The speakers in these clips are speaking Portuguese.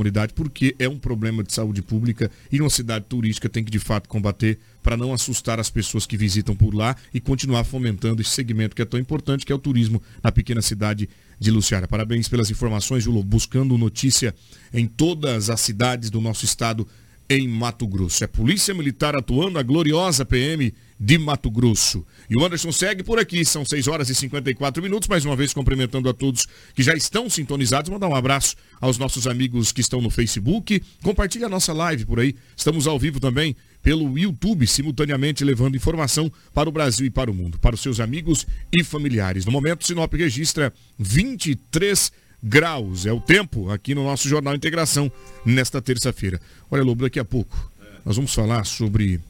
comunidade, porque é um problema de saúde pública e uma cidade turística tem que de fato combater para não assustar as pessoas que visitam por lá e continuar fomentando esse segmento que é tão importante, que é o turismo na pequena cidade de Luciara. Parabéns pelas informações, Julo, buscando notícia em todas as cidades do nosso estado em Mato Grosso. É Polícia Militar atuando, a gloriosa PM de Mato Grosso. E o Anderson segue por aqui, são 6 horas e 54 minutos, mais uma vez cumprimentando a todos que já estão sintonizados, mandar um abraço aos nossos amigos que estão no Facebook, compartilhe a nossa live por aí, estamos ao vivo também pelo YouTube, simultaneamente levando informação para o Brasil e para o mundo, para os seus amigos e familiares. No momento, Sinop registra 23 graus. É o tempo aqui no nosso Jornal Integração nesta terça-feira. Olha, Lobo, daqui a pouco nós vamos falar sobre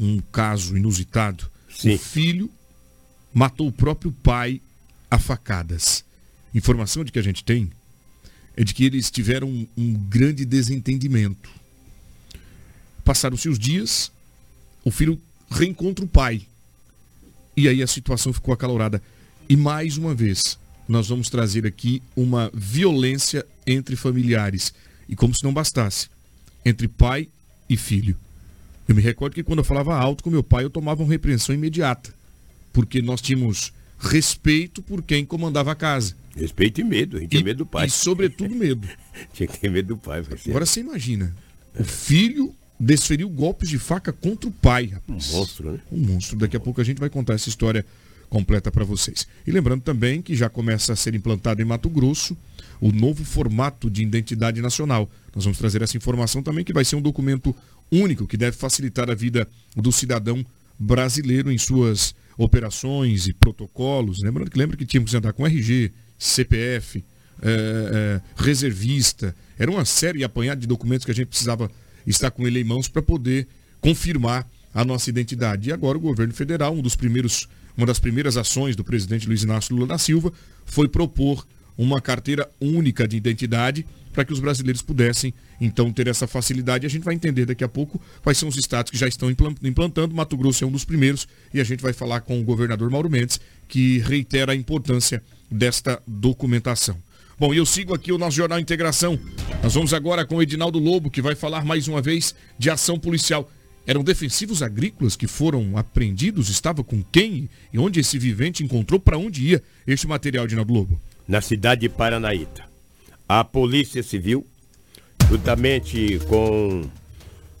um caso inusitado. Sim. O filho matou o próprio pai a facadas. Informação de que a gente tem é de que eles tiveram um, um grande desentendimento. Passaram-se os dias, o filho reencontra o pai. E aí a situação ficou acalorada. E mais uma vez, nós vamos trazer aqui uma violência entre familiares. E como se não bastasse, entre pai e filho. Eu me recordo que quando eu falava alto com meu pai, eu tomava uma repreensão imediata. Porque nós tínhamos respeito por quem comandava a casa. Respeito e medo, a gente tinha medo do pai. E sobretudo medo. tinha que ter medo do pai. Agora você imagina, o filho desferiu golpes de faca contra o pai, rapaz. Um monstro, né? Um monstro. Daqui a pouco a gente vai contar essa história completa para vocês. E lembrando também que já começa a ser implantado em Mato Grosso o novo formato de identidade nacional. Nós vamos trazer essa informação também que vai ser um documento único que deve facilitar a vida do cidadão brasileiro em suas operações e protocolos. Lembrando que lembra que tínhamos que andar com RG, CPF, é, é, reservista. Era uma série apanhada de documentos que a gente precisava estar com ele em mãos para poder confirmar a nossa identidade. E agora o governo federal, um dos primeiros uma das primeiras ações do presidente Luiz Inácio Lula da Silva foi propor uma carteira única de identidade para que os brasileiros pudessem então ter essa facilidade. A gente vai entender daqui a pouco quais são os estados que já estão implantando. Mato Grosso é um dos primeiros e a gente vai falar com o governador Mauro Mendes, que reitera a importância desta documentação. Bom, eu sigo aqui o nosso Jornal Integração. Nós vamos agora com o Edinaldo Lobo, que vai falar mais uma vez de ação policial. Eram defensivos agrícolas que foram apreendidos? Estava com quem? E onde esse vivente encontrou? Para onde ia este material de Globo? Na cidade de Paranaíta. A Polícia Civil, juntamente com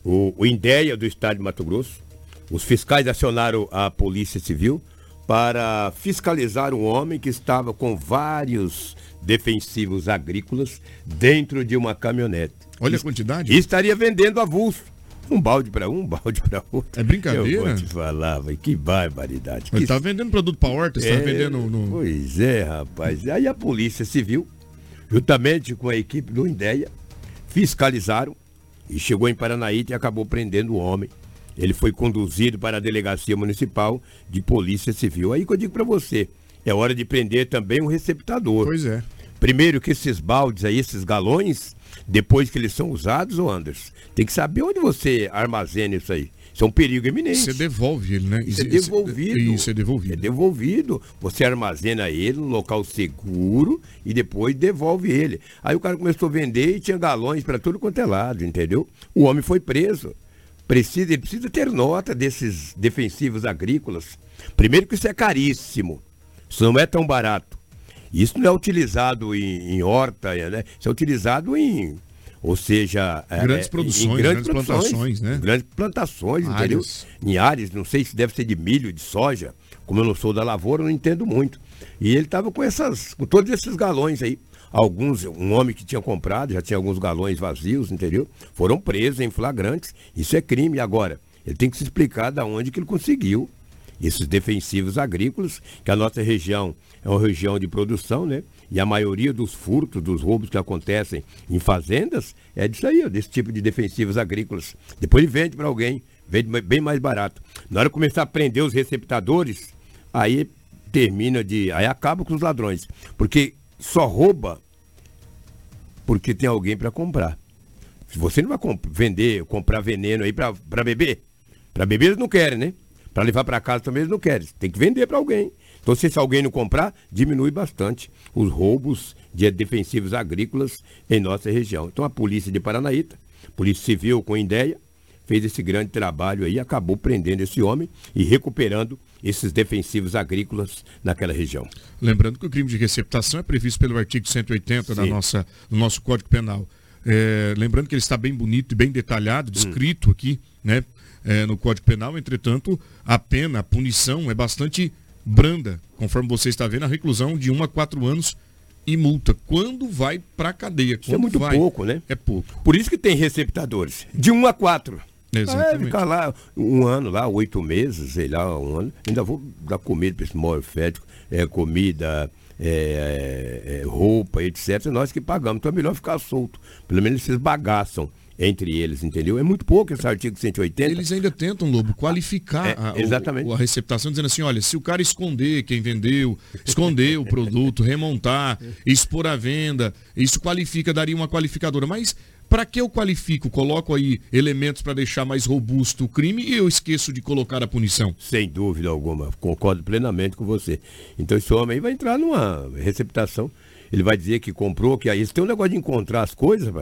o, o INDEA do Estado de Mato Grosso, os fiscais acionaram a Polícia Civil para fiscalizar um homem que estava com vários defensivos agrícolas dentro de uma caminhonete. Olha a quantidade. E estaria vendendo avulso. Um balde para um, um balde para outro. É brincadeira? Eu vou te falar, véio, que barbaridade. Ele que... tá vendendo produto para horta, tá é, tá vendendo no... Pois é, rapaz. Aí a Polícia Civil, juntamente com a equipe do INDEA, fiscalizaram e chegou em Paranaíta e acabou prendendo o homem. Ele foi conduzido para a Delegacia Municipal de Polícia Civil. Aí que eu digo para você, é hora de prender também um receptador. Pois é. Primeiro que esses baldes aí, esses galões, depois que eles são usados, ô Anderson, tem que saber onde você armazena isso aí. Isso é um perigo eminente. Você devolve ele, né? Isso é devolvido. Isso é devolvido. É devolvido. Você armazena ele no local seguro e depois devolve ele. Aí o cara começou a vender e tinha galões para tudo quanto é lado, entendeu? O homem foi preso. Precisa, ele precisa ter nota desses defensivos agrícolas. Primeiro que isso é caríssimo. Isso não é tão barato. Isso não é utilizado em, em horta, né? Isso é utilizado em ou seja, é, grandes é, produções, em grandes, grandes plantações, né? Grandes plantações, entendeu? Em áreas, não sei se deve ser de milho, de soja, como eu não sou da lavoura, eu não entendo muito. E ele estava com essas, com todos esses galões aí. Alguns, um homem que tinha comprado, já tinha alguns galões vazios, entendeu? Foram presos em flagrantes. Isso é crime agora. Ele tem que se explicar da onde que ele conseguiu esses defensivos agrícolas, que a nossa região é uma região de produção, né? E a maioria dos furtos, dos roubos que acontecem em fazendas é disso aí, desse tipo de defensivos agrícolas. Depois vende para alguém, vende bem mais barato. Na hora de começar a prender os receptadores, aí termina de. Aí acaba com os ladrões. Porque só rouba porque tem alguém para comprar. Se você não vai comp vender, comprar veneno aí para beber, para beber eles não querem, né? Para levar para casa também eles não querem. Tem que vender para alguém. Então, se alguém não comprar, diminui bastante os roubos de defensivos agrícolas em nossa região. Então, a polícia de Paranaíta, Polícia Civil com ideia, fez esse grande trabalho aí, acabou prendendo esse homem e recuperando esses defensivos agrícolas naquela região. Lembrando que o crime de receptação é previsto pelo artigo 180 da nossa, do nosso Código Penal. É, lembrando que ele está bem bonito e bem detalhado, descrito hum. aqui, né, é, no Código Penal. Entretanto, a pena, a punição é bastante branda, conforme você está vendo, a reclusão de 1 a 4 anos e multa. Quando vai para a cadeia? Isso é muito vai? pouco, né? É pouco. Por isso que tem receptadores. De 1 a 4. Exatamente. É, ficar lá um ano, lá, oito meses, sei lá, um ano. Ainda vou dar comida para esse morfético, é, comida, é, é, roupa, etc. Nós que pagamos. Então é melhor ficar solto. Pelo menos eles bagaçam entre eles, entendeu? É muito pouco esse artigo 180. Eles ainda tentam, Lobo, qualificar é, a. O, a receptação, dizendo assim, olha, se o cara esconder quem vendeu, esconder o produto, remontar, expor à venda, isso qualifica, daria uma qualificadora. Mas para que eu qualifico? Coloco aí elementos para deixar mais robusto o crime e eu esqueço de colocar a punição? Sem dúvida alguma, concordo plenamente com você. Então esse homem aí vai entrar numa receptação. Ele vai dizer que comprou, que aí eles têm um negócio de encontrar as coisas,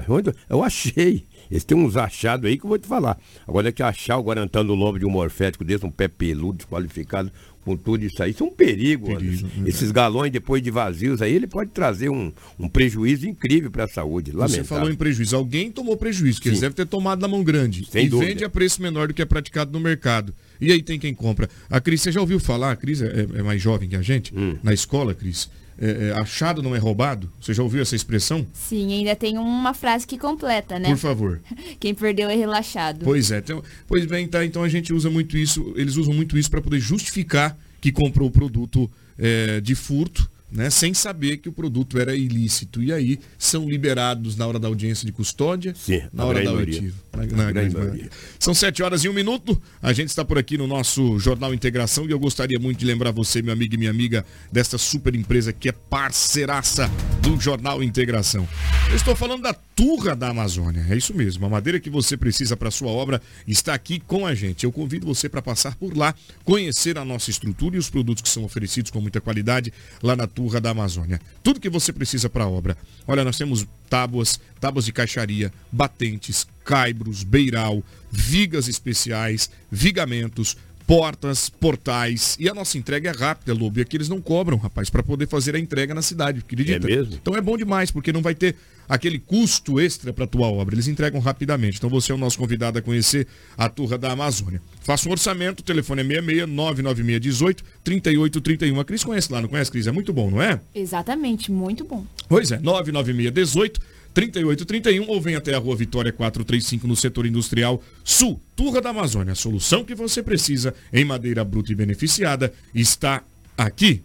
eu achei. Eles têm uns achados aí que eu vou te falar. Agora é que achar o guarantão do lombo de um morfético desse, um pé peludo, desqualificado, com tudo isso aí. Isso é um perigo. perigo Esses galões, depois de vazios aí, ele pode trazer um, um prejuízo incrível para a saúde. Lamentável. Você falou em prejuízo. Alguém tomou prejuízo, que Sim. eles devem ter tomado na mão grande. Sem e dúvida. vende a preço menor do que é praticado no mercado. E aí tem quem compra. A Cris, você já ouviu falar? A Cris é, é mais jovem que a gente, hum. na escola, Cris. É, é, achado não é roubado? Você já ouviu essa expressão? Sim, ainda tem uma frase que completa, né? Por favor. Quem perdeu é relaxado. Pois é. Então, pois bem, tá. Então a gente usa muito isso, eles usam muito isso para poder justificar que comprou o produto é, de furto, né, sem saber que o produto era ilícito. E aí são liberados na hora da audiência de custódia, Sim, na hora da auditiva. Na, na, grande maioria. São sete horas e um minuto. A gente está por aqui no nosso Jornal Integração e eu gostaria muito de lembrar você, meu amigo e minha amiga, desta super empresa que é parceiraça do Jornal Integração. Eu estou falando da Turra da Amazônia. É isso mesmo. A madeira que você precisa para sua obra está aqui com a gente. Eu convido você para passar por lá, conhecer a nossa estrutura e os produtos que são oferecidos com muita qualidade lá na Turra da Amazônia. Tudo que você precisa para a obra. Olha, nós temos tábuas, tábuas de caixaria, batentes, caibros, beiral, vigas especiais, vigamentos, portas, portais. E a nossa entrega é rápida, Lobo. E aqui eles não cobram, rapaz, para poder fazer a entrega na cidade. Acredita? É mesmo? Então é bom demais, porque não vai ter aquele custo extra para a tua obra. Eles entregam rapidamente. Então você é o nosso convidado a conhecer a Turra da Amazônia. Faça um orçamento, o telefone é 66 99618 3831. A Cris conhece lá, não conhece, Cris? É muito bom, não é? Exatamente, muito bom. Pois é, 99618 3831 ou vem até a rua Vitória 435 no setor industrial sul, Turra da Amazônia. A solução que você precisa em madeira bruta e beneficiada está aqui.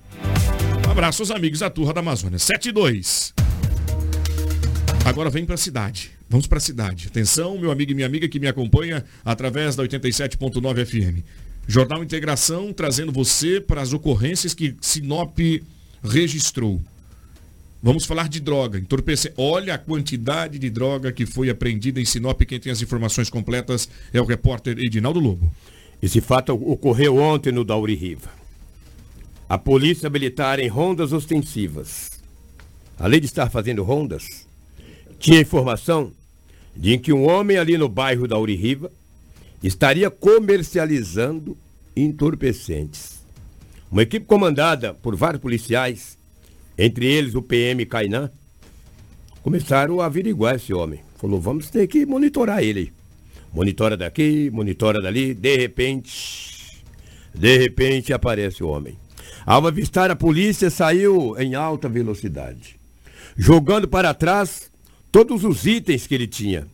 Um abraço aos amigos da Turra da Amazônia. 72. Agora vem para a cidade. Vamos para a cidade. Atenção, meu amigo e minha amiga que me acompanha através da 87.9 FM. Jornal Integração trazendo você para as ocorrências que Sinop registrou. Vamos falar de droga, entorpecente. Olha a quantidade de droga que foi apreendida em Sinop. Quem tem as informações completas é o repórter Edinaldo Lobo. Esse fato ocorreu ontem no Dauri Riva. A polícia militar em rondas ostensivas. Além de estar fazendo rondas, tinha informação de que um homem ali no bairro da Riva estaria comercializando entorpecentes. Uma equipe comandada por vários policiais entre eles o PM Kainan, começaram a averiguar esse homem. Falou, vamos ter que monitorar ele. Monitora daqui, monitora dali, de repente, de repente aparece o homem. Ao avistar a polícia, saiu em alta velocidade, jogando para trás todos os itens que ele tinha,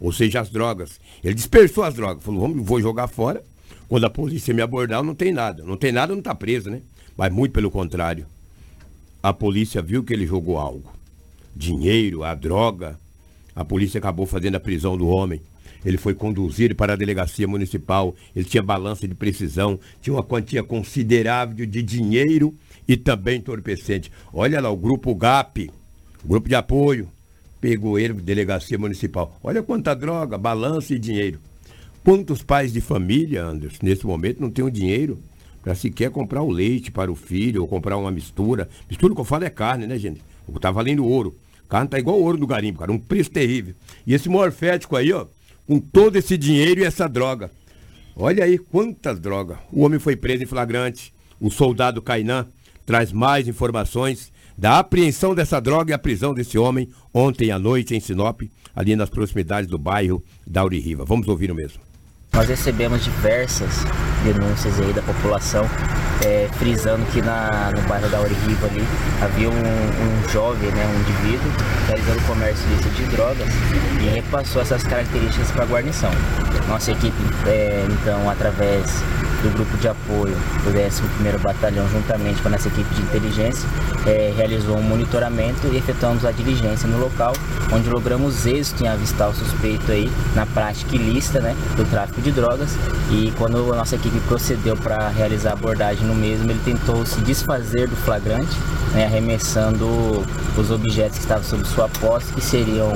ou seja, as drogas. Ele dispersou as drogas, falou, vamos, vou jogar fora. Quando a polícia me abordar, não tem nada. Não tem nada, não está preso, né? Mas muito pelo contrário. A polícia viu que ele jogou algo. Dinheiro, a droga. A polícia acabou fazendo a prisão do homem. Ele foi conduzido para a delegacia municipal. Ele tinha balança de precisão, tinha uma quantia considerável de dinheiro e também entorpecente. Olha lá, o grupo GAP, grupo de apoio, pegou ele delegacia municipal. Olha quanta droga, balança e dinheiro. Quantos pais de família, Anderson, nesse momento não têm o dinheiro para sequer comprar o leite para o filho ou comprar uma mistura. Mistura que eu falo é carne, né, gente? Tá valendo ouro. Carne tá igual ouro do garimpo, cara, um preço terrível. E esse morfético aí, ó, com todo esse dinheiro e essa droga. Olha aí quantas drogas. O homem foi preso em flagrante. O soldado Cainan traz mais informações da apreensão dessa droga e a prisão desse homem ontem à noite em Sinop, ali nas proximidades do bairro da Riva. Vamos ouvir o mesmo. Nós recebemos diversas denúncias aí da população, é, frisando que na, no bairro da Riva ali havia um, um, jovem, né, um indivíduo, realizando comércio de drogas e repassou essas características para a guarnição. Nossa equipe, é, então, através do grupo de apoio do 11º Batalhão, juntamente com a nossa equipe de inteligência, é, realizou um monitoramento e efetuamos a diligência no local, onde logramos êxito em avistar o suspeito aí na prática ilícita né, do tráfico de drogas. E quando a nossa equipe procedeu para realizar a abordagem no mesmo, ele tentou se desfazer do flagrante, né, arremessando os objetos que estavam sob sua posse, que seriam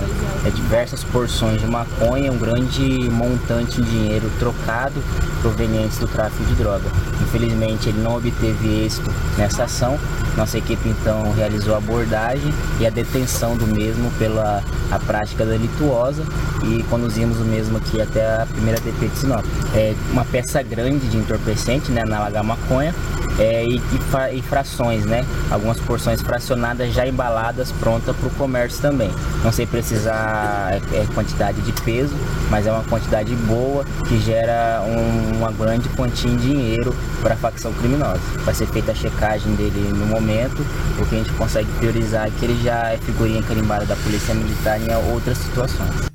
é, diversas porções de maconha, um grande montante em dinheiro trocado provenientes do tráfico de droga. Infelizmente ele não obteve êxito nessa ação. Nossa equipe então realizou a abordagem e a detenção do mesmo pela a prática delituosa e conduzimos o mesmo aqui até a primeira DP de Sinop. É uma peça grande de entorpecente, né, na Laga Maconha, é, e, e, e, frações, né? Algumas porções fracionadas já embaladas, pronta para o comércio também. Não sei precisar é, é, quantidade de peso, mas é uma quantidade boa que gera um, uma grande quantia em dinheiro para a facção criminosa. Vai ser feita a checagem dele no momento, o que a gente consegue priorizar que ele já é figurinha carimbada da Polícia Militar em outras situações.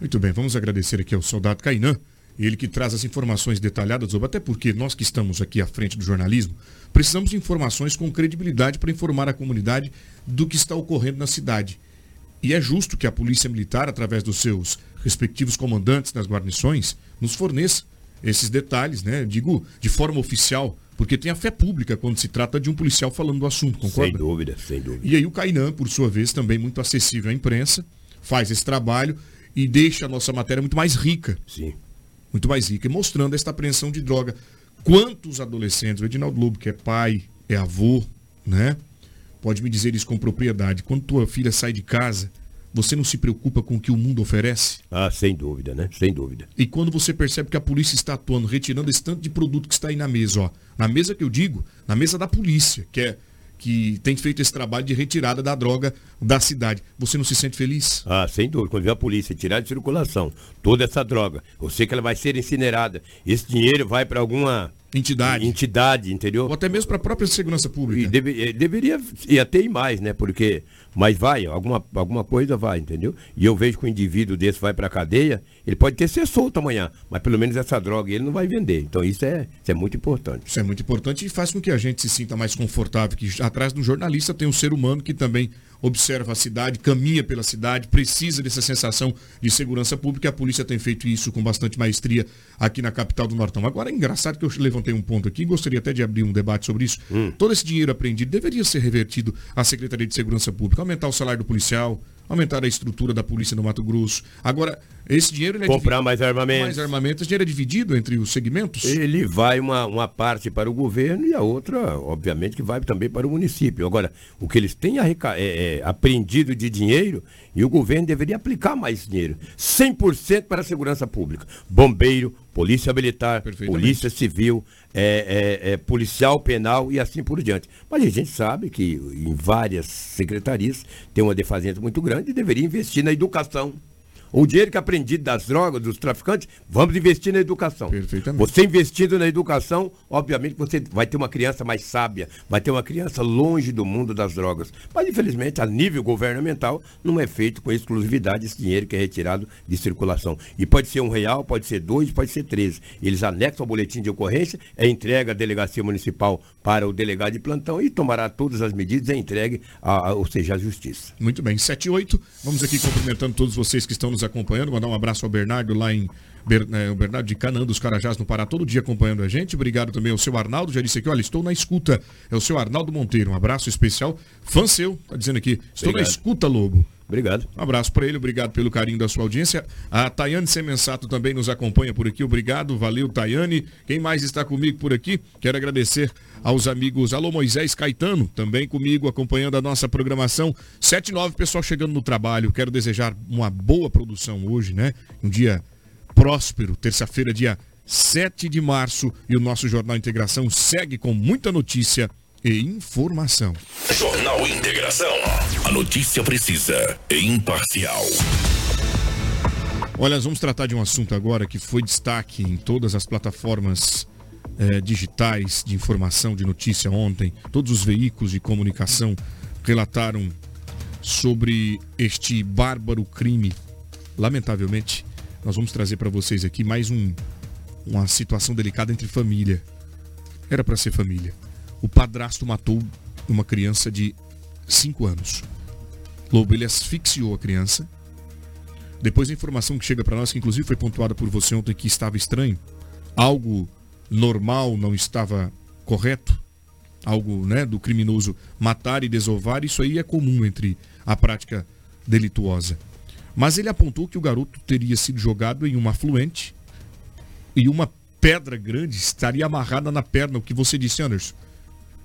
Muito bem, vamos agradecer aqui ao soldado Cainan ele que traz as informações detalhadas, até porque nós que estamos aqui à frente do jornalismo, precisamos de informações com credibilidade para informar a comunidade do que está ocorrendo na cidade. E é justo que a Polícia Militar, através dos seus respectivos comandantes das guarnições, nos forneça esses detalhes, né? Digo, de forma oficial, porque tem a fé pública quando se trata de um policial falando do assunto, concorda? Sem dúvida, sem dúvida. E aí o Cainan, por sua vez, também muito acessível à imprensa, faz esse trabalho e deixa a nossa matéria muito mais rica. Sim muito mais rica, e mostrando esta apreensão de droga. Quantos adolescentes, o Edinaldo Lobo, que é pai, é avô, né? Pode me dizer isso com propriedade. Quando tua filha sai de casa, você não se preocupa com o que o mundo oferece? Ah, sem dúvida, né? Sem dúvida. E quando você percebe que a polícia está atuando, retirando esse tanto de produto que está aí na mesa, ó. Na mesa que eu digo, na mesa da polícia, que é que tem feito esse trabalho de retirada da droga da cidade. Você não se sente feliz? Ah, sem dúvida. Quando vê a polícia tirar de circulação toda essa droga, eu sei que ela vai ser incinerada. Esse dinheiro vai para alguma entidade. Entidade, entendeu? Ou até mesmo para a própria segurança pública. E deve, eh, deveria ir até mais, né? Porque mas vai, alguma, alguma coisa vai, entendeu? E eu vejo que um indivíduo desse vai para a cadeia, ele pode ter ser solto amanhã, mas pelo menos essa droga ele não vai vender. Então isso é, isso é muito importante. Isso é muito importante e faz com que a gente se sinta mais confortável, que atrás do jornalista tem um ser humano que também observa a cidade, caminha pela cidade, precisa dessa sensação de segurança pública. A polícia tem feito isso com bastante maestria aqui na capital do Nortão. Agora é engraçado que eu levantei um ponto aqui, gostaria até de abrir um debate sobre isso. Hum. Todo esse dinheiro apreendido deveria ser revertido à Secretaria de Segurança Pública, aumentar o salário do policial, aumentar a estrutura da polícia no Mato Grosso. Agora, esse dinheiro... é Comprar mais armamentos. Mais armamentos. Dinheiro é dividido entre os segmentos? Ele vai uma, uma parte para o governo e a outra, obviamente, que vai também para o município. Agora, o que eles têm arreca... é, é, apreendido de dinheiro, e o governo deveria aplicar mais dinheiro. 100% para a segurança pública. Bombeiro, polícia militar, polícia civil, é, é, é, policial penal e assim por diante. Mas a gente sabe que em várias secretarias tem uma defasência muito grande e deveria investir na educação. O dinheiro que é aprendido das drogas, dos traficantes, vamos investir na educação. Perfeitamente. Você investindo na educação, obviamente você vai ter uma criança mais sábia, vai ter uma criança longe do mundo das drogas. Mas, infelizmente, a nível governamental, não é feito com exclusividade esse dinheiro que é retirado de circulação. E pode ser um real, pode ser dois, pode ser três. Eles anexam o boletim de ocorrência, é entregue à delegacia municipal para o delegado de plantão e tomará todas as medidas e é entregue, a, a, ou seja, à justiça. Muito bem, 7 e 8. Vamos aqui cumprimentando todos vocês que estão nos nos acompanhando. Mandar um abraço ao Bernardo lá em é, o Bernardo de Canaã dos Carajás no Pará, todo dia acompanhando a gente. Obrigado também ao seu Arnaldo, já disse aqui, olha, estou na escuta. É o seu Arnaldo Monteiro, um abraço especial. Fã seu, tá dizendo aqui, estou Obrigado. na escuta, Lobo. Obrigado. Um abraço para ele, obrigado pelo carinho da sua audiência. A Tayane Semensato também nos acompanha por aqui. Obrigado, valeu, Tayane. Quem mais está comigo por aqui? Quero agradecer aos amigos Alô Moisés Caetano, também comigo, acompanhando a nossa programação. 7 e 9, pessoal chegando no trabalho. Quero desejar uma boa produção hoje, né? Um dia próspero, terça-feira, dia 7 de março. E o nosso Jornal Integração segue com muita notícia e informação. Jornal Integração. A notícia precisa e imparcial. Olha, nós vamos tratar de um assunto agora que foi destaque em todas as plataformas eh, digitais de informação, de notícia ontem. Todos os veículos de comunicação relataram sobre este bárbaro crime. Lamentavelmente, nós vamos trazer para vocês aqui mais um, uma situação delicada entre família. Era para ser família o padrasto matou uma criança de 5 anos. Lobo, ele asfixiou a criança. Depois a informação que chega para nós, que inclusive foi pontuada por você ontem, que estava estranho, algo normal não estava correto, algo né, do criminoso matar e desovar, isso aí é comum entre a prática delituosa. Mas ele apontou que o garoto teria sido jogado em uma afluente e uma pedra grande estaria amarrada na perna, o que você disse, Anderson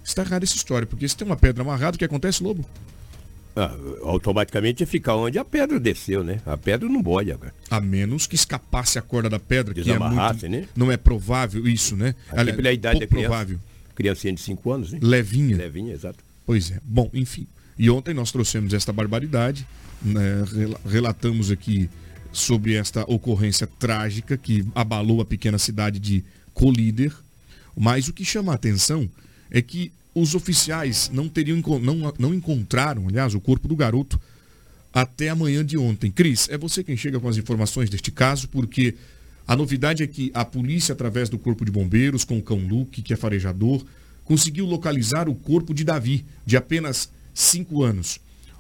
está errada essa história, porque se tem uma pedra amarrada, o que acontece, Lobo? Ah, automaticamente ia ficar onde a pedra desceu, né? A pedra não boia agora. A menos que escapasse a corda da pedra, que é muito, né? não é provável isso, né? Até pela idade da criança, provável. Criancinha de 5 anos, né? Levinha. Levinha, exato. Pois é. Bom, enfim. E ontem nós trouxemos esta barbaridade, né? relatamos aqui sobre esta ocorrência trágica que abalou a pequena cidade de Colíder. Mas o que chama a atenção é que os oficiais não teriam não, não encontraram, aliás, o corpo do garoto até amanhã de ontem. Cris, é você quem chega com as informações deste caso, porque a novidade é que a polícia, através do corpo de bombeiros, com o cão Luke, que é farejador, conseguiu localizar o corpo de Davi, de apenas 5 anos.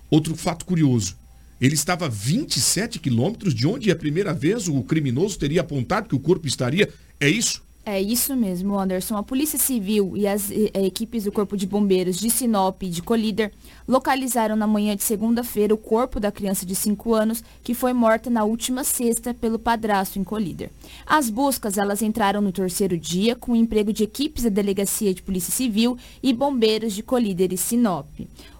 Outro fato curioso, ele estava a 27 quilômetros de onde a primeira vez o criminoso teria apontado que o corpo estaria. É isso? É isso mesmo, Anderson. A Polícia Civil e as e, equipes do Corpo de Bombeiros de Sinop e de Colíder localizaram na manhã de segunda-feira o corpo da criança de 5 anos que foi morta na última sexta pelo padrasto em Colíder. As buscas elas entraram no terceiro dia com o emprego de equipes da Delegacia de Polícia Civil e bombeiros de Colíder e Sinop.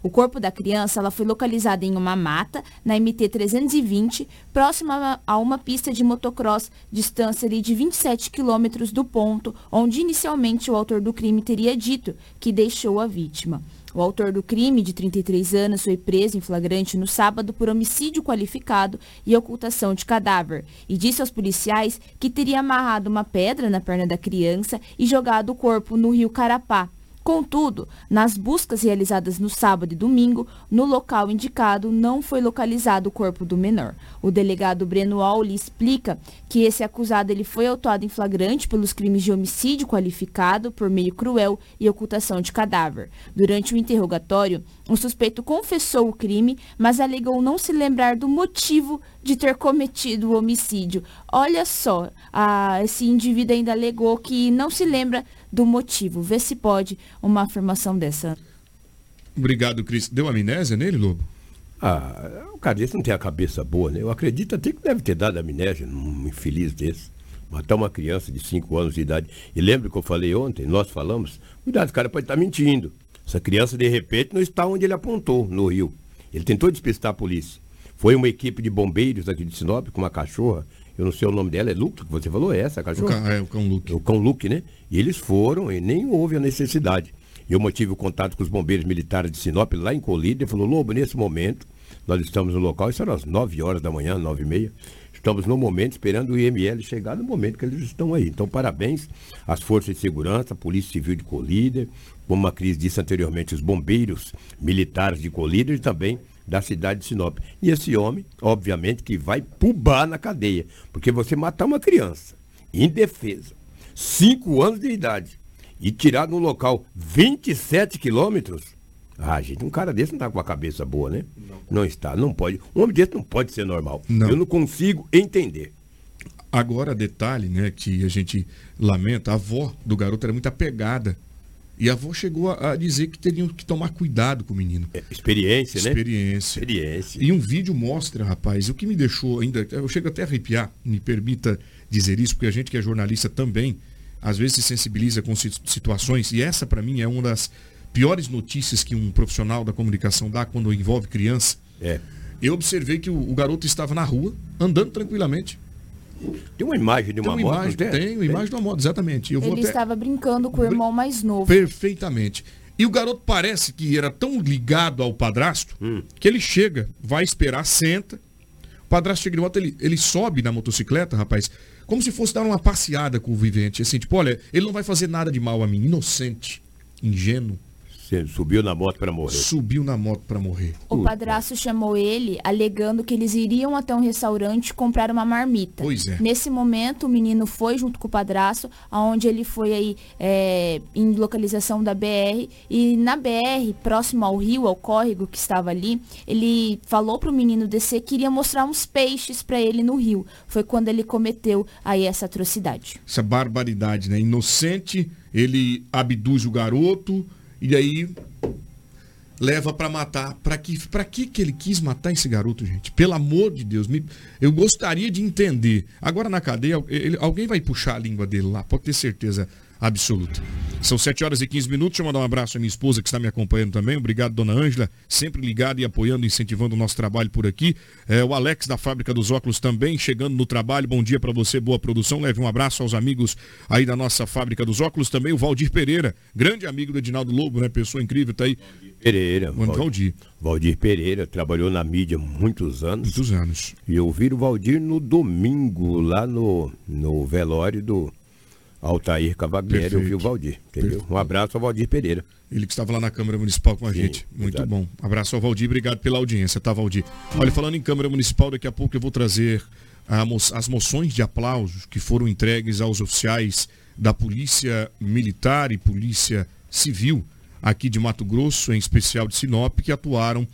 O corpo da criança ela foi localizado em uma mata na MT 320, próxima a uma pista de motocross, distância de 27 quilômetros do ponto onde inicialmente o autor do crime teria dito que deixou a vítima. O autor do crime, de 33 anos, foi preso em flagrante no sábado por homicídio qualificado e ocultação de cadáver e disse aos policiais que teria amarrado uma pedra na perna da criança e jogado o corpo no rio Carapá, Contudo, nas buscas realizadas no sábado e domingo, no local indicado não foi localizado o corpo do menor. O delegado Breno Auli explica que esse acusado ele foi autuado em flagrante pelos crimes de homicídio qualificado por meio cruel e ocultação de cadáver. Durante o interrogatório, o suspeito confessou o crime, mas alegou não se lembrar do motivo de ter cometido o homicídio. Olha só, a, esse indivíduo ainda alegou que não se lembra do motivo. Vê se pode uma afirmação dessa. Obrigado, Cris. Deu amnésia nele, Lobo? Ah, o cara desse não tem a cabeça boa, né? Eu acredito até que deve ter dado amnésia num infeliz desse. Matar uma criança de 5 anos de idade. E lembra que eu falei ontem, nós falamos, cuidado, o cara pode estar mentindo. Essa criança, de repente, não está onde ele apontou, no rio. Ele tentou despistar a polícia. Foi uma equipe de bombeiros aqui de Sinop com uma cachorra eu não sei o nome dela, é Luke, que você falou, é essa a cachorra? O cão, é o cão Luke. É o cão Luke, né? E eles foram e nem houve a necessidade. Eu mantive o contato com os bombeiros militares de Sinop, lá em Colíder, e falou, Lobo, nesse momento, nós estamos no local, isso era às 9 horas da manhã, 9 e meia, estamos no momento esperando o IML chegar no momento que eles estão aí. Então, parabéns às forças de segurança, Polícia Civil de Colíder, como a Cris disse anteriormente, os bombeiros militares de Colíder e também da cidade de Sinop. E esse homem, obviamente, que vai pubar na cadeia. Porque você matar uma criança indefesa, 5 anos de idade, e tirar de um local 27 quilômetros. Ah, gente, um cara desse não está com a cabeça boa, né? Não. não. está, não pode. Um homem desse não pode ser normal. Não. Eu não consigo entender. Agora, detalhe, né, que a gente lamenta, a avó do garoto era muito apegada E a avó chegou a, a dizer que teriam que tomar cuidado com o menino. É, experiência, né? Experiência. Experiência. E um vídeo mostra, rapaz, o que me deixou ainda. Eu chego até a arrepiar, me permita dizer isso, porque a gente que é jornalista também, às vezes se sensibiliza com situações, e essa para mim é uma das piores notícias que um profissional da comunicação dá quando envolve criança. É. Eu observei que o, o garoto estava na rua, andando tranquilamente, tem uma imagem de uma tem moto? Imagem, tem, tem uma imagem de uma moto, exatamente. Eu Ele até... estava brincando com o irmão mais novo. Perfeitamente. E o garoto parece que era tão ligado ao padrasto hum. que ele chega, vai esperar, senta. O padrasto chega de moto, ele, ele sobe na motocicleta, rapaz, como se fosse dar uma passeada com o vivente. Assim, tipo, olha, ele não vai fazer nada de mal a mim. Inocente, ingênuo. Você subiu na moto para morrer. Subiu na moto para morrer. O padrasto chamou ele, alegando que eles iriam até um restaurante comprar uma marmita. Pois é. Nesse momento, o menino foi junto com o padrasto, aonde ele foi aí é, em localização da BR. E na BR, próximo ao rio, ao córrego que estava ali, ele falou para o menino descer que iria mostrar uns peixes para ele no rio. Foi quando ele cometeu aí essa atrocidade. Essa barbaridade, né? Inocente, ele abduz o garoto e aí leva para matar. Para que, pra que que ele quis matar esse garoto, gente? Pelo amor de Deus, me, eu gostaria de entender. Agora na cadeia, ele, alguém vai puxar a língua dele lá, pode ter certeza absoluta. São 7 horas e 15 minutos. Deixa eu mandar um abraço à minha esposa que está me acompanhando também. Obrigado, dona Ângela, sempre ligada e apoiando, incentivando o nosso trabalho por aqui. É, o Alex da Fábrica dos Óculos também chegando no trabalho. Bom dia para você, boa produção. Leve um abraço aos amigos aí da nossa Fábrica dos Óculos. Também o Valdir Pereira, grande amigo do Edinaldo Lobo, né? Pessoa incrível, tá aí. Pereira. Valdir. Valdir. Valdir Pereira trabalhou na mídia muitos anos. Muitos anos. E eu vi o Valdir no domingo, lá no, no velório do Altair Cavalieri e o Valdir. Entendeu? Um abraço ao Valdir Pereira. Ele que estava lá na Câmara Municipal com a Sim, gente. Muito bom. Abraço ao Valdir, obrigado pela audiência, tá, Valdir? Olha, falando em Câmara Municipal, daqui a pouco eu vou trazer as moções de aplausos que foram entregues aos oficiais da Polícia Militar e Polícia Civil aqui de Mato Grosso, em especial de Sinop, que atuaram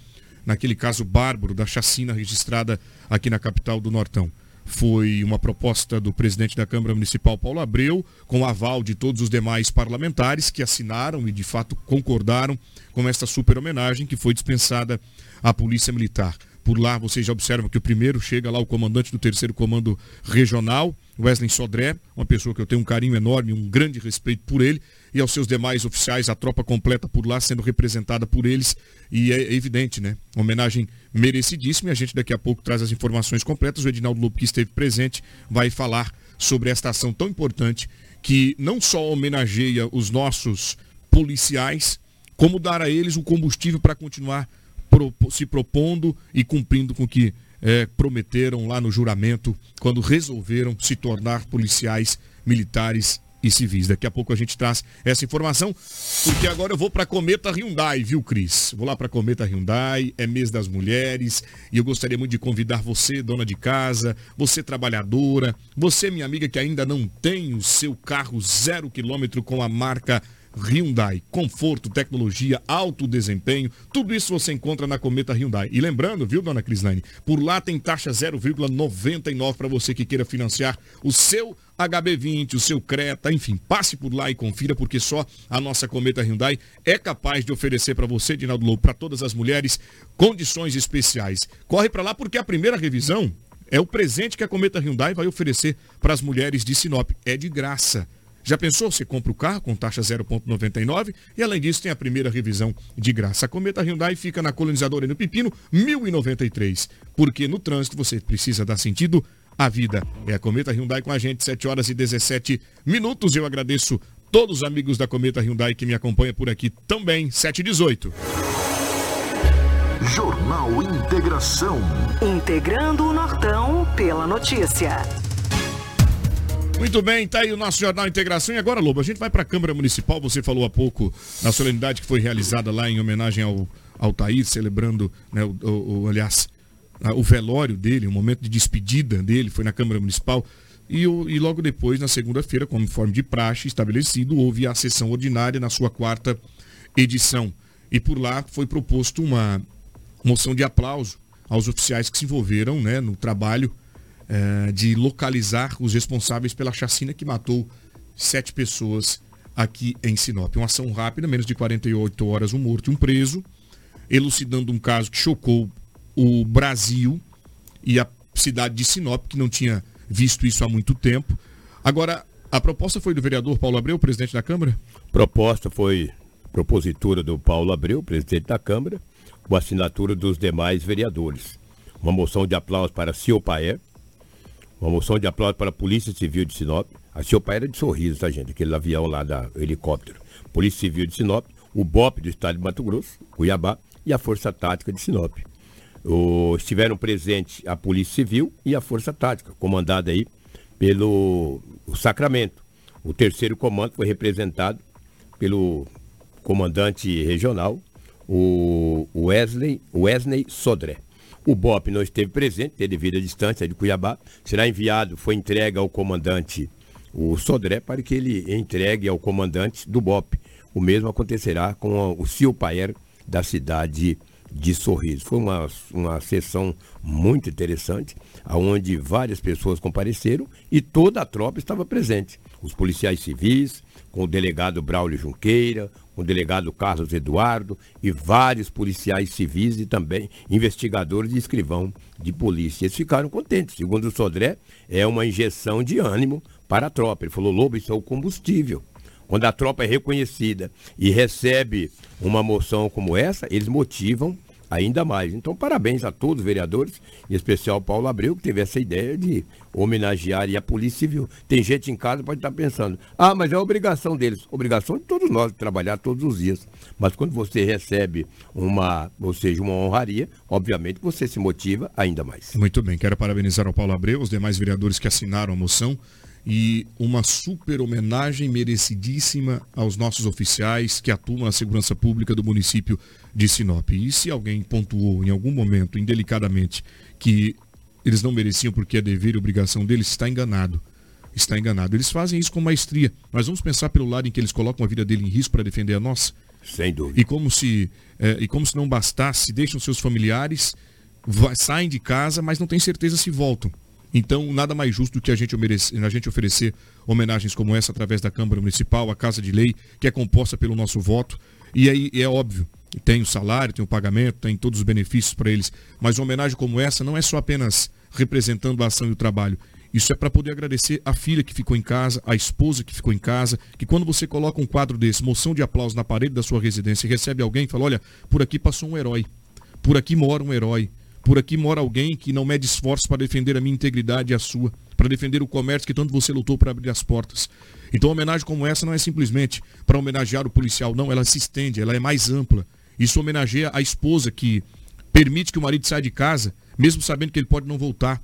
naquele caso bárbaro da chacina registrada aqui na capital do Nortão. Foi uma proposta do presidente da Câmara Municipal, Paulo Abreu, com o aval de todos os demais parlamentares que assinaram e de fato concordaram com esta super homenagem que foi dispensada à Polícia Militar. Por lá vocês já observam que o primeiro chega lá o comandante do terceiro comando regional, Wesley Sodré, uma pessoa que eu tenho um carinho enorme, um grande respeito por ele, e aos seus demais oficiais, a tropa completa por lá sendo representada por eles. E é evidente, né? Homenagem merecidíssima e a gente daqui a pouco traz as informações completas. O Edinaldo Lobo, que esteve presente, vai falar sobre esta ação tão importante que não só homenageia os nossos policiais, como dar a eles o combustível para continuar se propondo e cumprindo com o que é, prometeram lá no juramento, quando resolveram se tornar policiais militares e civis. Daqui a pouco a gente traz essa informação, porque agora eu vou para Cometa Hyundai, viu, Cris? Vou lá para Cometa Hyundai, é mês das mulheres, e eu gostaria muito de convidar você, dona de casa, você trabalhadora, você, minha amiga que ainda não tem o seu carro zero quilômetro com a marca. Conforto, tecnologia, alto desempenho, tudo isso você encontra na Cometa Hyundai. E lembrando, viu, dona Crislaine, por lá tem taxa 0,99 para você que queira financiar o seu HB20, o seu Creta, enfim, passe por lá e confira, porque só a nossa Cometa Hyundai é capaz de oferecer para você, Dinaldo Lobo, para todas as mulheres, condições especiais. Corre para lá porque a primeira revisão é o presente que a Cometa Hyundai vai oferecer para as mulheres de Sinop. É de graça. Já pensou? Você compra o carro com taxa 0,99 e além disso tem a primeira revisão de graça. A Cometa Hyundai fica na colonizadora no Pepino, 1093. Porque no trânsito você precisa dar sentido à vida. É a Cometa Hyundai com a gente, 7 horas e 17 minutos. Eu agradeço todos os amigos da Cometa Hyundai que me acompanham por aqui também, 7 e 18. Jornal Integração. Integrando o Nortão pela notícia. Muito bem, tá aí o nosso Jornal Integração. E agora, Lobo, a gente vai para a Câmara Municipal. Você falou há pouco na solenidade que foi realizada lá em homenagem ao, Thaís, celebrando, né, o, o, o aliás, o velório dele, o momento de despedida dele, foi na Câmara Municipal. E, e logo depois, na segunda-feira, conforme de praxe estabelecido, houve a sessão ordinária na sua quarta edição. E por lá foi proposto uma moção de aplauso aos oficiais que se envolveram né, no trabalho eh, de localizar os responsáveis pela chacina que matou sete pessoas aqui em Sinop. Uma ação rápida, menos de 48 horas, um morto e um preso, elucidando um caso que chocou o Brasil e a cidade de Sinop, que não tinha visto isso há muito tempo. Agora, a proposta foi do vereador Paulo Abreu, presidente da Câmara? Proposta foi propositura do Paulo Abreu, presidente da Câmara, com assinatura dos demais vereadores. Uma moção de aplauso para Ciopaer, uma moção de aplauso para a Polícia Civil de Sinop. A Ciopaer era de sorriso, tá, gente? Aquele avião lá da helicóptero. Polícia Civil de Sinop, o BOP do Estado de Mato Grosso, Cuiabá, e a Força Tática de Sinop. O, estiveram presentes a Polícia Civil e a Força Tática, comandada aí pelo Sacramento. O terceiro comando foi representado pelo comandante regional, o Wesley, Wesley Sodré. O BOP não esteve presente, teve devido à distância de Cuiabá. Será enviado, foi entregue ao comandante, o Sodré, para que ele entregue ao comandante do BOP. O mesmo acontecerá com o Silpaer da cidade de Sorriso. Foi uma, uma sessão muito interessante, onde várias pessoas compareceram e toda a tropa estava presente. Os policiais civis, com o delegado Braulio Junqueira, o delegado Carlos Eduardo e vários policiais civis e também investigadores e escrivão de polícia. Eles ficaram contentes. Segundo o Sodré, é uma injeção de ânimo para a tropa. Ele falou, Lobo, isso é o combustível. Quando a tropa é reconhecida e recebe uma moção como essa, eles motivam ainda mais. Então, parabéns a todos os vereadores, em especial Paulo Abreu, que teve essa ideia de homenagear a Polícia Civil. Tem gente em casa pode estar pensando, ah, mas é obrigação deles. Obrigação de todos nós, de trabalhar todos os dias. Mas quando você recebe uma, ou seja, uma honraria, obviamente você se motiva ainda mais. Muito bem, quero parabenizar ao Paulo Abreu, os demais vereadores que assinaram a moção e uma super homenagem merecidíssima aos nossos oficiais que atuam na segurança pública do município de Sinop. E se alguém pontuou em algum momento, indelicadamente, que eles não mereciam porque é dever e obrigação deles, está enganado. Está enganado. Eles fazem isso com maestria. Mas vamos pensar pelo lado em que eles colocam a vida dele em risco para defender a nossa? Sem dúvida. E como se, é, e como se não bastasse, deixam seus familiares, saem de casa, mas não têm certeza se voltam. Então, nada mais justo do que a gente, a gente oferecer homenagens como essa através da Câmara Municipal, a Casa de Lei, que é composta pelo nosso voto. E aí é óbvio, tem o salário, tem o pagamento, tem todos os benefícios para eles. Mas uma homenagem como essa não é só apenas representando a ação e o trabalho. Isso é para poder agradecer a filha que ficou em casa, a esposa que ficou em casa, que quando você coloca um quadro desse, moção de aplauso na parede da sua residência e recebe alguém e fala, olha, por aqui passou um herói, por aqui mora um herói, por aqui mora alguém que não mede esforço para defender a minha integridade e a sua, para defender o comércio que tanto você lutou para abrir as portas. Então, homenagem como essa não é simplesmente para homenagear o policial, não, ela se estende, ela é mais ampla. Isso homenageia a esposa que permite que o marido saia de casa, mesmo sabendo que ele pode não voltar.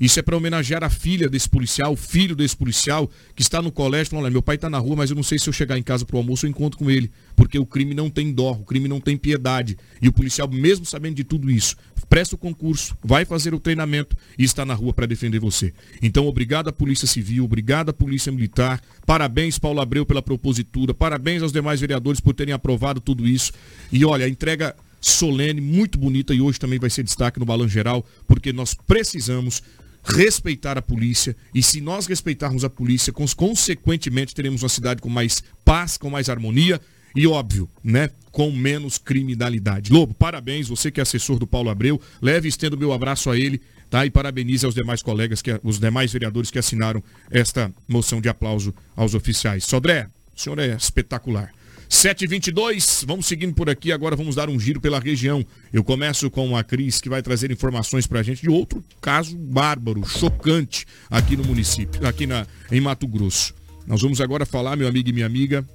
Isso é para homenagear a filha desse policial, o filho desse policial, que está no colégio, falando, olha, meu pai está na rua, mas eu não sei se eu chegar em casa para o almoço eu encontro com ele. Porque o crime não tem dó, o crime não tem piedade. E o policial, mesmo sabendo de tudo isso, presta o concurso, vai fazer o treinamento e está na rua para defender você. Então, obrigado à Polícia Civil, obrigado à Polícia Militar, parabéns, Paulo Abreu, pela propositura, parabéns aos demais vereadores por terem aprovado tudo isso. E olha, a entrega solene, muito bonita e hoje também vai ser destaque no Balanço Geral, porque nós precisamos respeitar a polícia e se nós respeitarmos a polícia, consequentemente teremos uma cidade com mais paz, com mais harmonia e óbvio, né, com menos criminalidade. Lobo, parabéns, você que é assessor do Paulo Abreu, leve e estendo meu abraço a ele, tá? E parabenize aos demais colegas, que, os demais vereadores que assinaram esta moção de aplauso aos oficiais. Sodré, o senhor é espetacular. 722, vamos seguindo por aqui, agora vamos dar um giro pela região. Eu começo com a Cris, que vai trazer informações para a gente de outro caso bárbaro, chocante aqui no município, aqui na, em Mato Grosso. Nós vamos agora falar, meu amigo e minha amiga,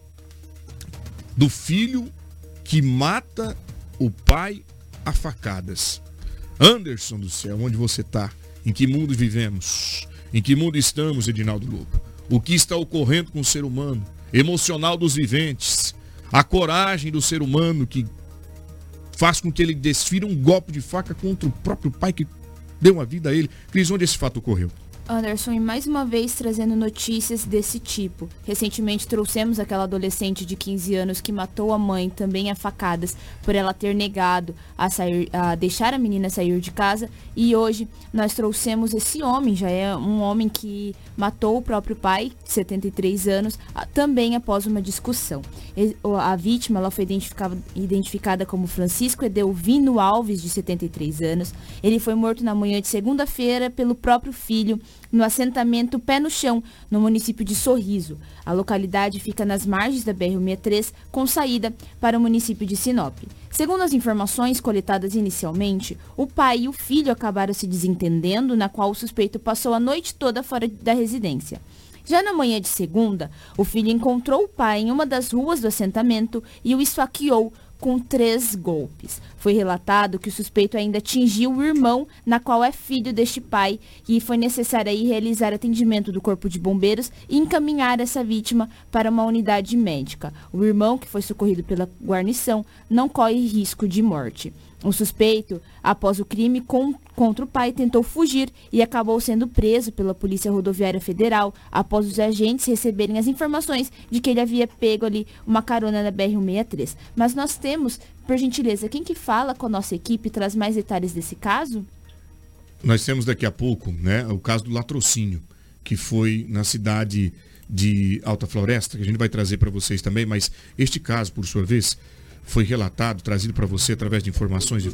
do filho que mata o pai a facadas. Anderson do céu, onde você está? Em que mundo vivemos? Em que mundo estamos, Edinaldo Lobo? O que está ocorrendo com o ser humano? Emocional dos viventes a coragem do ser humano que faz com que ele desfira um golpe de faca contra o próprio pai que deu a vida a ele. Cris, onde esse fato ocorreu? Anderson, e mais uma vez trazendo notícias desse tipo. Recentemente trouxemos aquela adolescente de 15 anos que matou a mãe, também a facadas, por ela ter negado a, sair, a deixar a menina sair de casa. E hoje nós trouxemos esse homem, já é um homem que matou o próprio pai, 73 anos, também após uma discussão. A vítima ela foi identificada, identificada como Francisco Edelvino Alves, de 73 anos. Ele foi morto na manhã de segunda-feira pelo próprio filho no assentamento Pé no Chão, no município de Sorriso. A localidade fica nas margens da BR-63, com saída para o município de Sinop. Segundo as informações coletadas inicialmente, o pai e o filho acabaram se desentendendo, na qual o suspeito passou a noite toda fora da residência. Já na manhã de segunda, o filho encontrou o pai em uma das ruas do assentamento e o esfaqueou com três golpes. Foi relatado que o suspeito ainda atingiu o irmão, na qual é filho deste pai, e foi necessário aí realizar atendimento do corpo de bombeiros e encaminhar essa vítima para uma unidade médica. O irmão, que foi socorrido pela guarnição, não corre risco de morte. O suspeito, após o crime com, contra o pai, tentou fugir e acabou sendo preso pela Polícia Rodoviária Federal após os agentes receberem as informações de que ele havia pego ali uma carona na BR-163. Mas nós temos, por gentileza, quem que fala com a nossa equipe traz mais detalhes desse caso? Nós temos daqui a pouco né, o caso do latrocínio, que foi na cidade de Alta Floresta, que a gente vai trazer para vocês também, mas este caso, por sua vez, foi relatado, trazido para você através de informações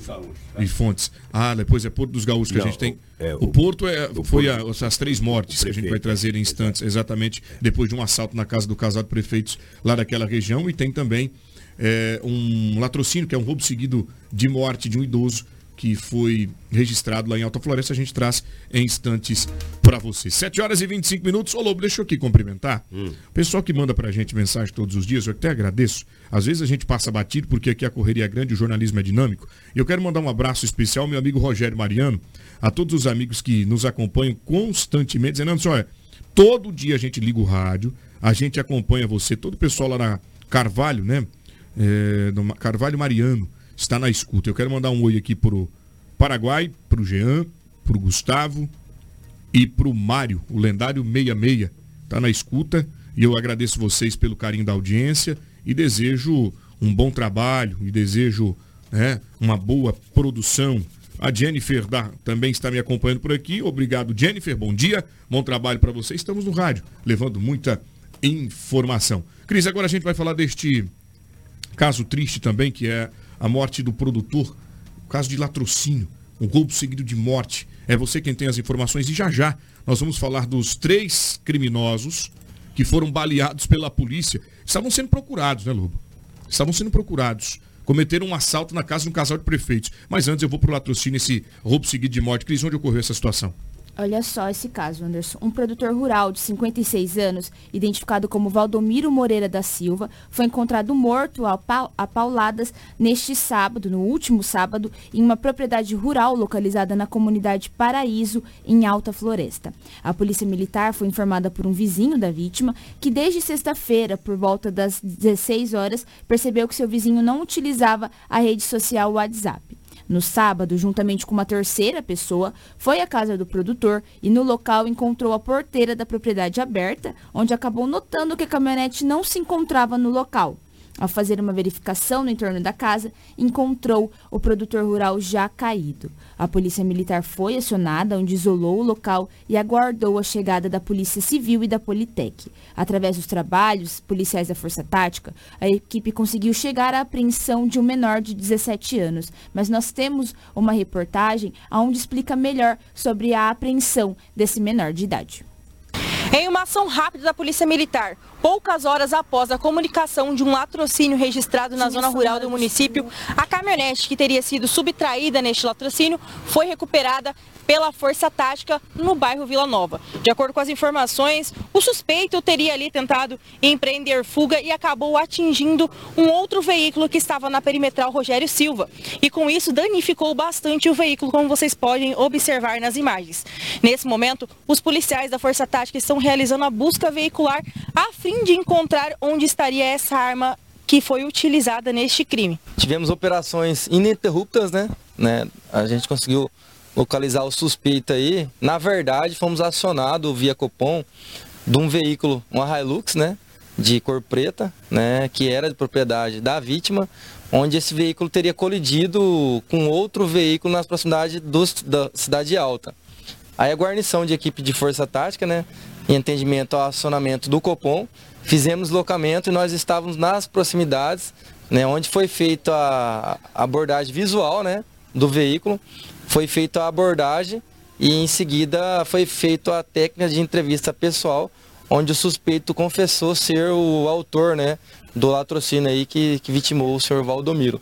e, fontes. Ah, depois é Porto dos Gaúchos que Não, a gente tem. É, o, o, Porto é, o foi Porto, a, as três mortes que a gente vai trazer em instantes, exatamente depois de um assalto na casa do casal de prefeitos lá daquela região. E tem também é, um latrocínio, que é um roubo seguido de morte de um idoso que foi registrado lá em Alta Floresta, a gente traz em instantes para você. 7 horas e 25 minutos. Ô Lobo, deixa eu aqui cumprimentar. Hum. Pessoal que manda para a gente mensagem todos os dias, eu até agradeço. Às vezes a gente passa batido porque aqui a correria é grande, o jornalismo é dinâmico. E eu quero mandar um abraço especial ao meu amigo Rogério Mariano, a todos os amigos que nos acompanham constantemente, dizendo, assim, olha, todo dia a gente liga o rádio, a gente acompanha você, todo o pessoal lá na Carvalho, né? É, Carvalho Mariano está na escuta. Eu quero mandar um oi aqui pro Paraguai, pro Jean, pro Gustavo e pro Mário, o lendário 66. Está na escuta e eu agradeço vocês pelo carinho da audiência e desejo um bom trabalho e desejo né, uma boa produção. A Jennifer da, também está me acompanhando por aqui. Obrigado, Jennifer. Bom dia, bom trabalho para você. Estamos no rádio, levando muita informação. Cris, agora a gente vai falar deste caso triste também, que é a morte do produtor, o caso de latrocínio, um roubo seguido de morte. É você quem tem as informações e já já nós vamos falar dos três criminosos que foram baleados pela polícia. Estavam sendo procurados, né, Lobo? Estavam sendo procurados. Cometeram um assalto na casa de um casal de prefeitos. Mas antes eu vou para o latrocínio, esse roubo seguido de morte. Cris, onde ocorreu essa situação? Olha só esse caso, Anderson. Um produtor rural de 56 anos, identificado como Valdomiro Moreira da Silva, foi encontrado morto a, pauladas neste sábado, no último sábado, em uma propriedade rural localizada na comunidade Paraíso, em Alta Floresta. A polícia militar foi informada por um vizinho da vítima que desde sexta-feira, por volta das 16 horas, percebeu que seu vizinho não utilizava a rede social WhatsApp. No sábado, juntamente com uma terceira pessoa, foi à casa do produtor e no local encontrou a porteira da propriedade aberta, onde acabou notando que a caminhonete não se encontrava no local. Ao fazer uma verificação no entorno da casa, encontrou o produtor rural já caído. A polícia militar foi acionada, onde isolou o local e aguardou a chegada da Polícia Civil e da Politec. Através dos trabalhos policiais da Força Tática, a equipe conseguiu chegar à apreensão de um menor de 17 anos. Mas nós temos uma reportagem onde explica melhor sobre a apreensão desse menor de idade. Em uma ação rápida da Polícia Militar, poucas horas após a comunicação de um latrocínio registrado na zona rural do município, a caminhonete que teria sido subtraída neste latrocínio foi recuperada pela Força Tática no bairro Vila Nova. De acordo com as informações, o suspeito teria ali tentado empreender fuga e acabou atingindo um outro veículo que estava na perimetral Rogério Silva. E com isso danificou bastante o veículo, como vocês podem observar nas imagens. Nesse momento, os policiais da Força Tática estão realizando a busca veicular a fim de encontrar onde estaria essa arma que foi utilizada neste crime. Tivemos operações ininterruptas, né? né? A gente conseguiu localizar o suspeito aí. Na verdade, fomos acionados via Copom de um veículo, uma Hilux, né? De cor preta, né? Que era de propriedade da vítima, onde esse veículo teria colidido com outro veículo nas proximidades do, da Cidade Alta. Aí a guarnição de equipe de força tática, né? Em entendimento ao acionamento do Copom, fizemos locamento e nós estávamos nas proximidades, né? Onde foi feita a abordagem visual, né? Do veículo, foi feita a abordagem e em seguida foi feita a técnica de entrevista pessoal, onde o suspeito confessou ser o autor né, do latrocínio aí que, que vitimou o senhor Valdomiro.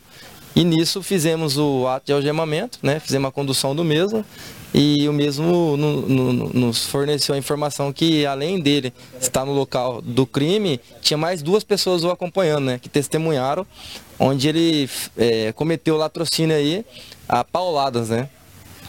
E nisso fizemos o ato de algemamento, né, fizemos a condução do mesmo e o mesmo no, no, nos forneceu a informação que além dele estar no local do crime, tinha mais duas pessoas o acompanhando, né, que testemunharam, onde ele é, cometeu o latrocínio aí a pauladas, né.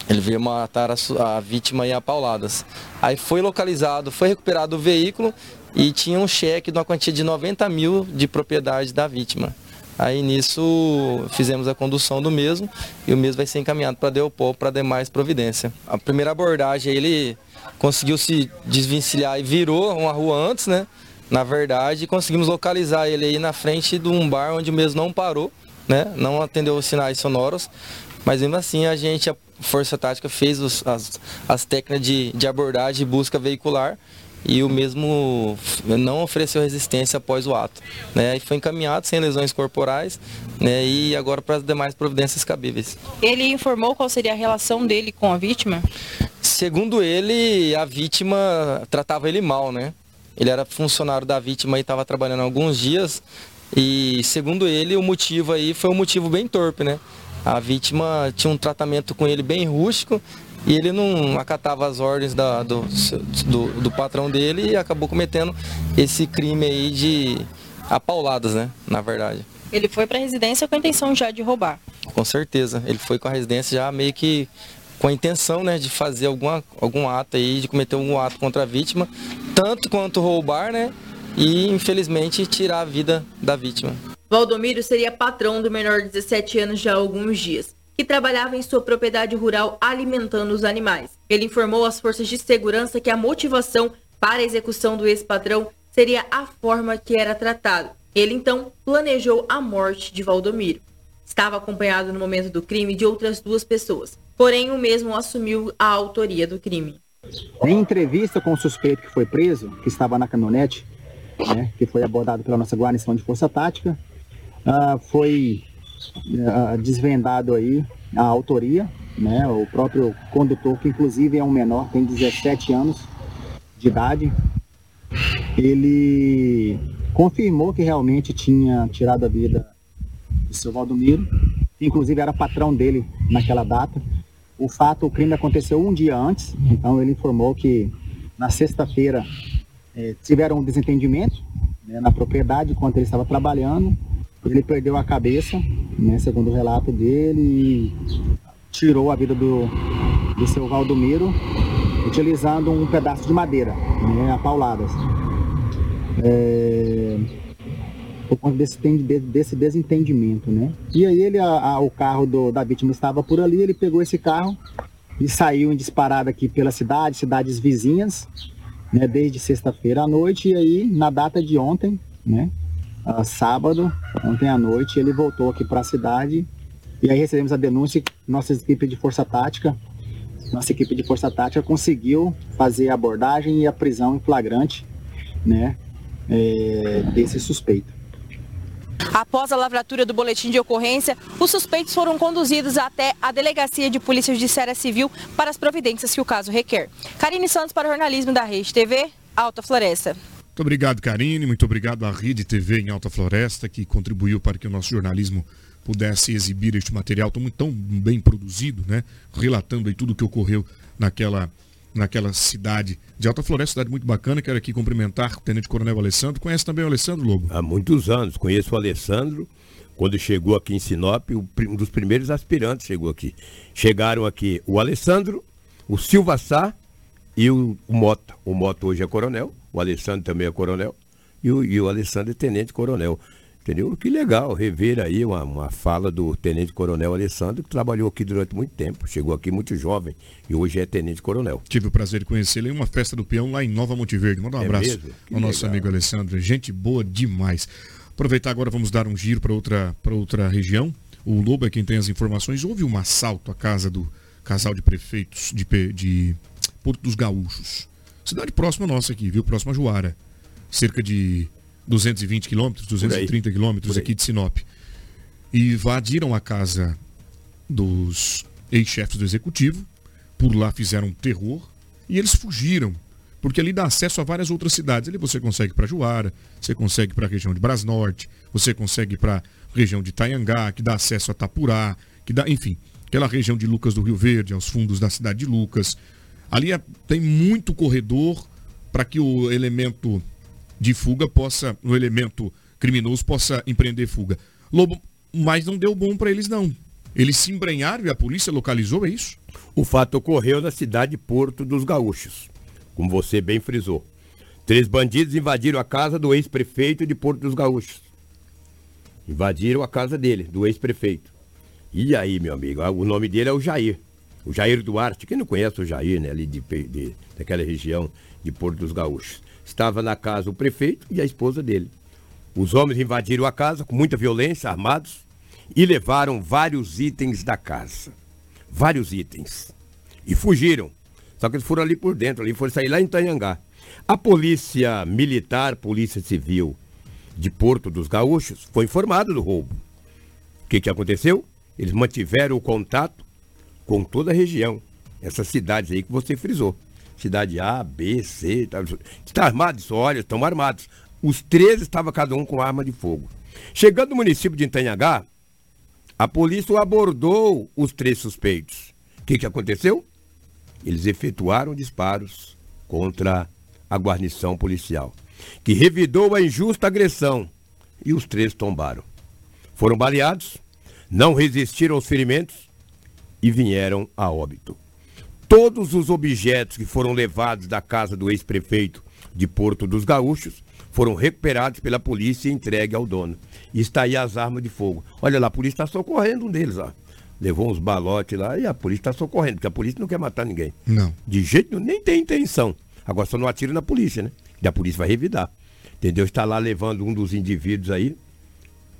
Ele veio matar a, a vítima em apauladas. Aí foi localizado, foi recuperado o veículo e tinha um cheque de uma quantia de 90 mil de propriedade da vítima. Aí nisso fizemos a condução do mesmo e o mesmo vai ser encaminhado para Deopol para demais providência. A primeira abordagem ele conseguiu se desvencilhar e virou uma rua antes, né? Na verdade, conseguimos localizar ele aí na frente de um bar onde o mesmo não parou, né? Não atendeu os sinais sonoros, mas mesmo assim a gente Força Tática fez os, as, as técnicas de, de abordagem e busca veicular e o mesmo não ofereceu resistência após o ato. Né? E foi encaminhado sem lesões corporais né? e agora para as demais providências cabíveis. Ele informou qual seria a relação dele com a vítima? Segundo ele, a vítima tratava ele mal, né? Ele era funcionário da vítima e estava trabalhando alguns dias e segundo ele o motivo aí foi um motivo bem torpe, né? A vítima tinha um tratamento com ele bem rústico e ele não acatava as ordens da, do, do, do, patrão dele e acabou cometendo esse crime aí de apauladas, né? Na verdade. Ele foi para a residência com a intenção já de roubar? Com certeza. Ele foi com a residência já meio que com a intenção né, de fazer alguma, algum ato aí, de cometer algum ato contra a vítima, tanto quanto roubar, né? E infelizmente tirar a vida da vítima. Valdomiro seria patrão do menor de 17 anos já há alguns dias, que trabalhava em sua propriedade rural alimentando os animais. Ele informou às forças de segurança que a motivação para a execução do ex-patrão seria a forma que era tratado. Ele então planejou a morte de Valdomiro. Estava acompanhado no momento do crime de outras duas pessoas, porém o mesmo assumiu a autoria do crime. Em entrevista com o suspeito que foi preso, que estava na caminhonete, né, que foi abordado pela nossa guarnição de força tática, uh, foi uh, desvendado aí a autoria, né? O próprio condutor, que inclusive é um menor, tem 17 anos de idade, ele confirmou que realmente tinha tirado a vida do seu Valdomiro, que inclusive era patrão dele naquela data. O fato, o crime aconteceu um dia antes, então ele informou que na sexta-feira eh, tiveram um desentendimento né, na propriedade enquanto ele estava trabalhando ele perdeu a cabeça, né, segundo o relato dele, e tirou a vida do, do seu Valdomiro utilizando um pedaço de madeira, né, a pauladas. É, por conta desse, desse desentendimento, né? E aí ele, a, a, o carro do, da vítima estava por ali, ele pegou esse carro e saiu em disparada aqui pela cidade, cidades vizinhas, né, desde sexta-feira à noite, e aí na data de ontem, né, uh, sábado, ontem à noite, ele voltou aqui para a cidade e aí recebemos a denúncia que nossa equipe de força tática, nossa equipe de força tática conseguiu fazer a abordagem e a prisão em flagrante, né, é, desse suspeito. Após a lavratura do boletim de ocorrência, os suspeitos foram conduzidos até a Delegacia de Polícia Judiciária Civil para as providências que o caso requer. Karine Santos para o jornalismo da Rede TV, Alta Floresta. Muito obrigado, Karine. Muito obrigado à Rede TV em Alta Floresta, que contribuiu para que o nosso jornalismo pudesse exibir este material tão, tão bem produzido, né? Relatando aí tudo o que ocorreu naquela, naquela cidade de Alta Floresta, cidade muito bacana. Quero aqui cumprimentar o Tenente Coronel Alessandro. Conhece também o Alessandro Lobo? Há muitos anos. Conheço o Alessandro. Quando chegou aqui em Sinop, um dos primeiros aspirantes chegou aqui. Chegaram aqui o Alessandro, o Silva Sá e o, o Mota. O Mota hoje é coronel o Alessandro também é coronel, e o, e o Alessandro é tenente coronel. Entendeu? Que legal rever aí uma, uma fala do Tenente Coronel Alessandro, que trabalhou aqui durante muito tempo, chegou aqui muito jovem e hoje é Tenente Coronel. Tive o prazer de conhecê-lo em uma festa do peão lá em Nova Monteverde. Manda um é abraço ao nosso amigo Alessandro. Gente boa demais. Aproveitar agora, vamos dar um giro para outra, outra região. O Lobo é quem tem as informações. Houve um assalto à casa do casal de prefeitos de, de Porto dos Gaúchos. Cidade próxima nossa aqui, viu? Próxima a Juara. Cerca de 220 quilômetros, 230 quilômetros aqui de Sinop. E invadiram a casa dos ex-chefes do executivo, por lá fizeram terror e eles fugiram, porque ali dá acesso a várias outras cidades. Ali você consegue para Juara, você consegue para a região de Brasnorte, você consegue para a região de Taiangá, que dá acesso a Tapurá, que dá, enfim, aquela região de Lucas do Rio Verde, aos fundos da cidade de Lucas. Ali é, tem muito corredor para que o elemento de fuga possa, o elemento criminoso possa empreender fuga. Lobo, mas não deu bom para eles não. Eles se embrenharam e a polícia localizou, é isso? O fato ocorreu na cidade de Porto dos Gaúchos, como você bem frisou. Três bandidos invadiram a casa do ex-prefeito de Porto dos Gaúchos. Invadiram a casa dele, do ex-prefeito. E aí, meu amigo, o nome dele é o Jair. O Jair Duarte. Quem não conhece o Jair, né, ali de, de, daquela região de Porto dos Gaúchos. Estava na casa o prefeito e a esposa dele. Os homens invadiram a casa com muita violência, armados, e levaram vários itens da casa. Vários itens. E fugiram. Só que eles foram ali por dentro, ali foram sair lá em Tanhangá. A polícia militar, polícia civil de Porto dos Gaúchos, foi informada do roubo. O que, que aconteceu? Eles mantiveram o contato com toda a região. Essas cidades aí que você frisou cidade A, B, C. Tá, está armado? Olha, estão armados. Os três estavam cada um com arma de fogo. Chegando no município de Itanhangá, a polícia abordou os três suspeitos. O que, que aconteceu? Eles efetuaram disparos contra a guarnição policial, que revidou a injusta agressão e os três tombaram. Foram baleados, não resistiram aos ferimentos e vieram a óbito. Todos os objetos que foram levados da casa do ex-prefeito de Porto dos Gaúchos foram recuperados pela polícia e entregues ao dono. E está aí as armas de fogo. Olha lá, a polícia está socorrendo um deles, ó. Levou uns balotes lá e a polícia está socorrendo, porque a polícia não quer matar ninguém. Não. De jeito nenhum, nem tem intenção. Agora só não atira na polícia, né? E a polícia vai revidar. Entendeu? Está lá levando um dos indivíduos aí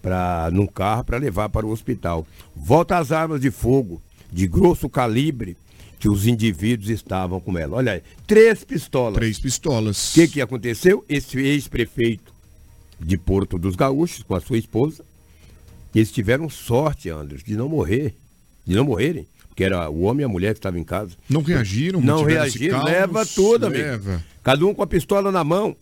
para num carro para levar para o hospital. Volta as armas de fogo de grosso calibre que os indivíduos estavam com ela. Olha aí, três pistolas. Três pistolas. O que, que aconteceu? Esse ex-prefeito de Porto dos Gaúchos, com a sua esposa, eles tiveram sorte, Andres, de não morrer, de não morrerem. Porque era o homem e a mulher que estavam em casa. Não reagiram, não reagiram, leva tudo, amigo. Cada um com a pistola na mão.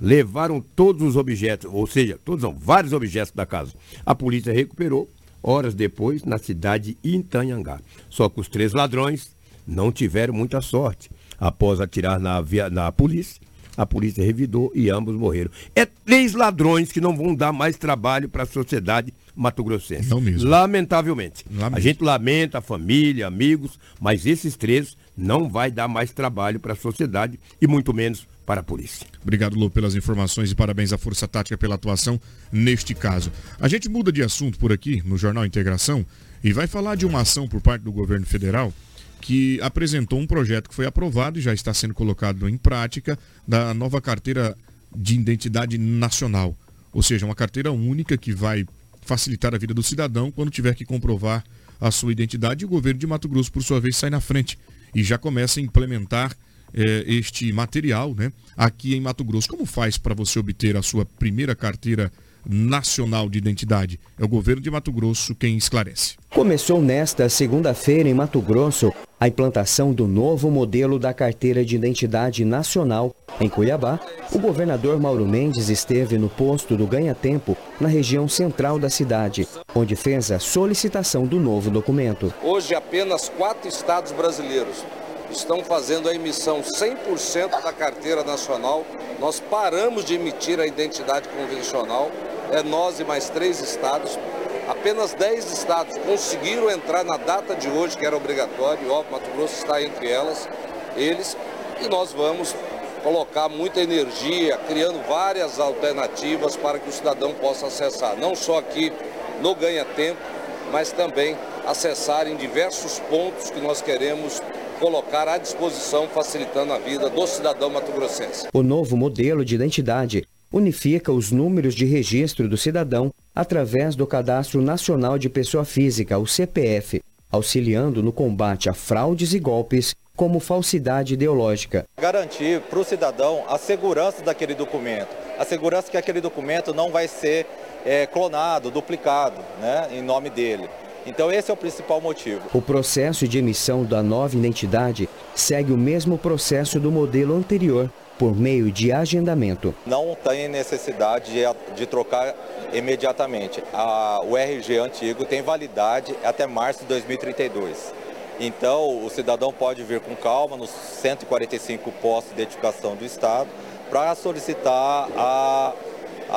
Levaram todos os objetos, ou seja, todos não, vários objetos da casa. A polícia recuperou horas depois na cidade de Itanhangá. Só que os três ladrões não tiveram muita sorte. Após atirar na, via, na polícia, a polícia revidou e ambos morreram. É três ladrões que não vão dar mais trabalho para a sociedade mato-grossense. Não mesmo. Lamentavelmente. A gente lamenta a família, amigos, mas esses três não vai dar mais trabalho para a sociedade e muito menos para a polícia. Obrigado, Lu, pelas informações e parabéns à Força Tática pela atuação neste caso. A gente muda de assunto por aqui no Jornal Integração e vai falar de uma ação por parte do governo federal que apresentou um projeto que foi aprovado e já está sendo colocado em prática da nova carteira de identidade nacional. Ou seja, uma carteira única que vai facilitar a vida do cidadão quando tiver que comprovar a sua identidade. E o governo de Mato Grosso, por sua vez, sai na frente e já começa a implementar eh, este material né, aqui em Mato Grosso. Como faz para você obter a sua primeira carteira nacional de identidade? É o governo de Mato Grosso quem esclarece. Começou nesta segunda-feira em Mato Grosso a implantação do novo modelo da carteira de identidade nacional. Em Cuiabá, o governador Mauro Mendes esteve no posto do Ganha Tempo, na região central da cidade, onde fez a solicitação do novo documento. Hoje, apenas quatro estados brasileiros estão fazendo a emissão 100% da carteira nacional. Nós paramos de emitir a identidade convencional, é nós e mais três estados. Apenas 10 estados conseguiram entrar na data de hoje, que era obrigatório, óbvio, Mato Grosso está entre elas, eles, e nós vamos colocar muita energia, criando várias alternativas para que o cidadão possa acessar, não só aqui no Ganha Tempo, mas também acessar em diversos pontos que nós queremos colocar à disposição, facilitando a vida do cidadão mato-grossense. O novo modelo de identidade unifica os números de registro do cidadão através do Cadastro Nacional de Pessoa Física, o CPF, auxiliando no combate a fraudes e golpes como falsidade ideológica. Garantir para o cidadão a segurança daquele documento, a segurança que aquele documento não vai ser é, clonado, duplicado né, em nome dele. Então esse é o principal motivo. O processo de emissão da nova identidade segue o mesmo processo do modelo anterior, por meio de agendamento. Não tem necessidade de, de trocar imediatamente. A, o RG antigo tem validade até março de 2032. Então, o cidadão pode vir com calma nos 145 postos de identificação do Estado para solicitar a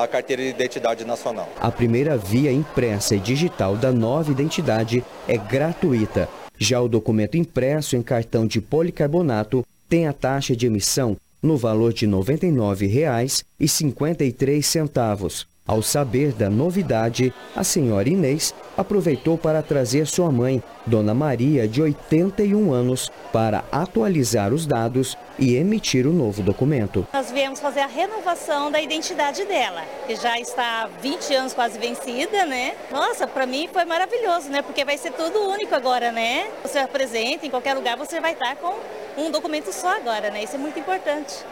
a carteira de identidade nacional. A primeira via impressa e digital da nova identidade é gratuita. Já o documento impresso em cartão de policarbonato tem a taxa de emissão no valor de R$ 99,53. Ao saber da novidade, a senhora Inês aproveitou para trazer sua mãe, Dona Maria, de 81 anos, para atualizar os dados e emitir o novo documento. Nós viemos fazer a renovação da identidade dela, que já está há 20 anos quase vencida, né? Nossa, para mim foi maravilhoso, né? Porque vai ser tudo único agora, né? Você apresenta em qualquer lugar, você vai estar com um documento só agora, né? Isso é muito importante.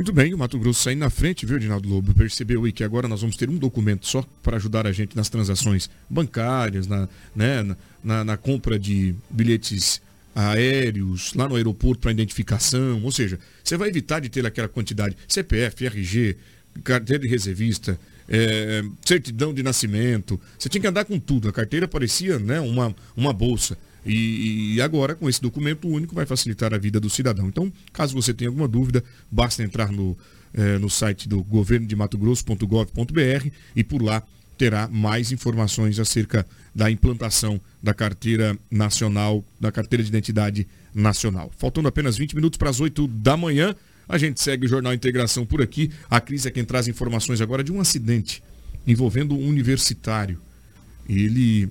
Muito bem, o Mato Grosso saindo na frente, viu, Edinaldo Lobo? Percebeu aí que agora nós vamos ter um documento só para ajudar a gente nas transações bancárias, na, né, na, na compra de bilhetes aéreos, lá no aeroporto para identificação. Ou seja, você vai evitar de ter aquela quantidade CPF, RG, carteira de reservista, é, certidão de nascimento. Você tinha que andar com tudo. A carteira parecia né, uma, uma bolsa. E, e, agora, com esse documento único, vai facilitar a vida do cidadão. Então, caso você tenha alguma dúvida, basta entrar no, eh, no site do governo de Mato Grosso.gov.br e por lá terá mais informações acerca da implantação da carteira nacional, da carteira de identidade nacional. Faltando apenas 20 minutos para as 8 da manhã, a gente segue o Jornal Integração por aqui. A Cris é quem traz informações agora de um acidente envolvendo um universitário. Ele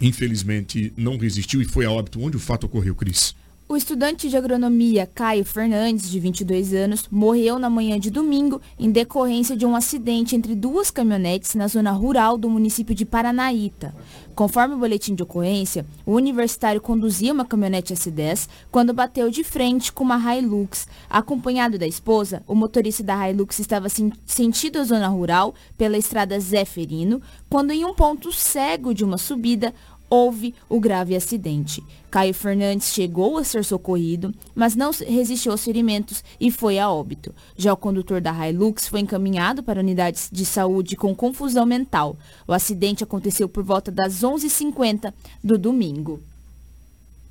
infelizmente não resistiu e foi a óbito. Onde o fato ocorreu, Cris? O estudante de agronomia Caio Fernandes, de 22 anos, morreu na manhã de domingo em decorrência de um acidente entre duas caminhonetes na zona rural do município de Paranaíta. Conforme o boletim de ocorrência, o universitário conduzia uma caminhonete S10 quando bateu de frente com uma Hilux. Acompanhado da esposa, o motorista da Hilux estava sentido a zona rural pela estrada Zé Ferino, quando em um ponto cego de uma subida, houve o grave acidente. Caio Fernandes chegou a ser socorrido, mas não resistiu aos ferimentos e foi a óbito. Já o condutor da Hilux foi encaminhado para unidades de saúde com confusão mental. O acidente aconteceu por volta das 11h50 do domingo.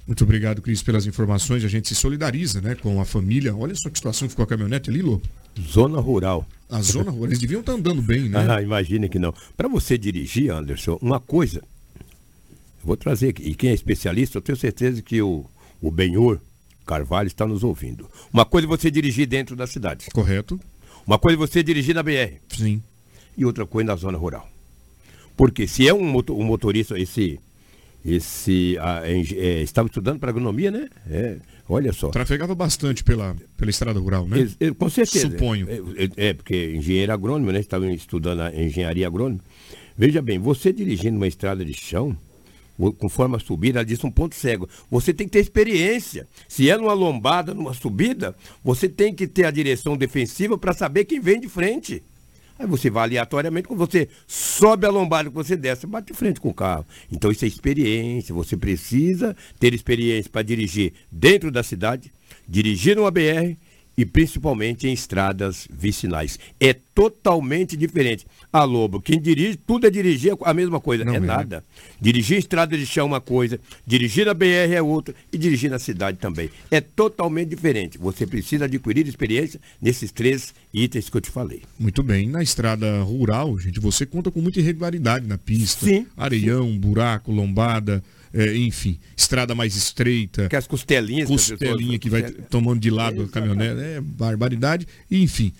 Muito obrigado, Cris, pelas informações. A gente se solidariza né, com a família. Olha só que situação ficou a caminhonete ali, Lô. Zona rural. A zona rural. Eles deviam estar andando bem, né? Ah, imagine que não. Para você dirigir, Anderson, uma coisa vou trazer aqui. E quem é especialista, eu tenho certeza que o, o Benhor Carvalho está nos ouvindo. Uma coisa é você dirigir dentro da cidade. Correto. Uma coisa é você dirigir na BR. Sim. E outra coisa na zona rural. Porque se é um, motor, motorista, esse. esse a, é, estava estudando para agronomia, né? É, olha só. Trafegava bastante pela, pela estrada rural, né? É, é, com certeza. Suponho. É, é, porque engenheiro agrônomo, né? Estava estudando a engenharia agrônoma. Veja bem, você dirigindo uma estrada de chão, conforme a subida, ela disse um ponto cego. Você tem que ter experiência. Se é numa lombada, numa subida, você tem que ter a direção defensiva para saber quem vem de frente. Aí você vai aleatoriamente, quando você sobe a lombada que você desce, bate de frente com o carro. Então isso é experiência. Você precisa ter experiência para dirigir dentro da cidade, dirigir numa BR e principalmente em estradas vicinais. É totalmente diferente. A Lobo, quem dirige, tudo é dirigir a mesma coisa. Não é, é nada. Dirigir estrada de chão é uma coisa, dirigir na BR é outra e dirigir na cidade também. É totalmente diferente. Você precisa adquirir experiência nesses três itens que eu te falei. Muito bem. Na estrada rural, gente, você conta com muita irregularidade na pista. Sim. Areião, buraco, lombada é, enfim, estrada mais estreita. Que as costelinhas. Costelinha que, vai tomando de lado a caminhonete, é barbaridade, enfim.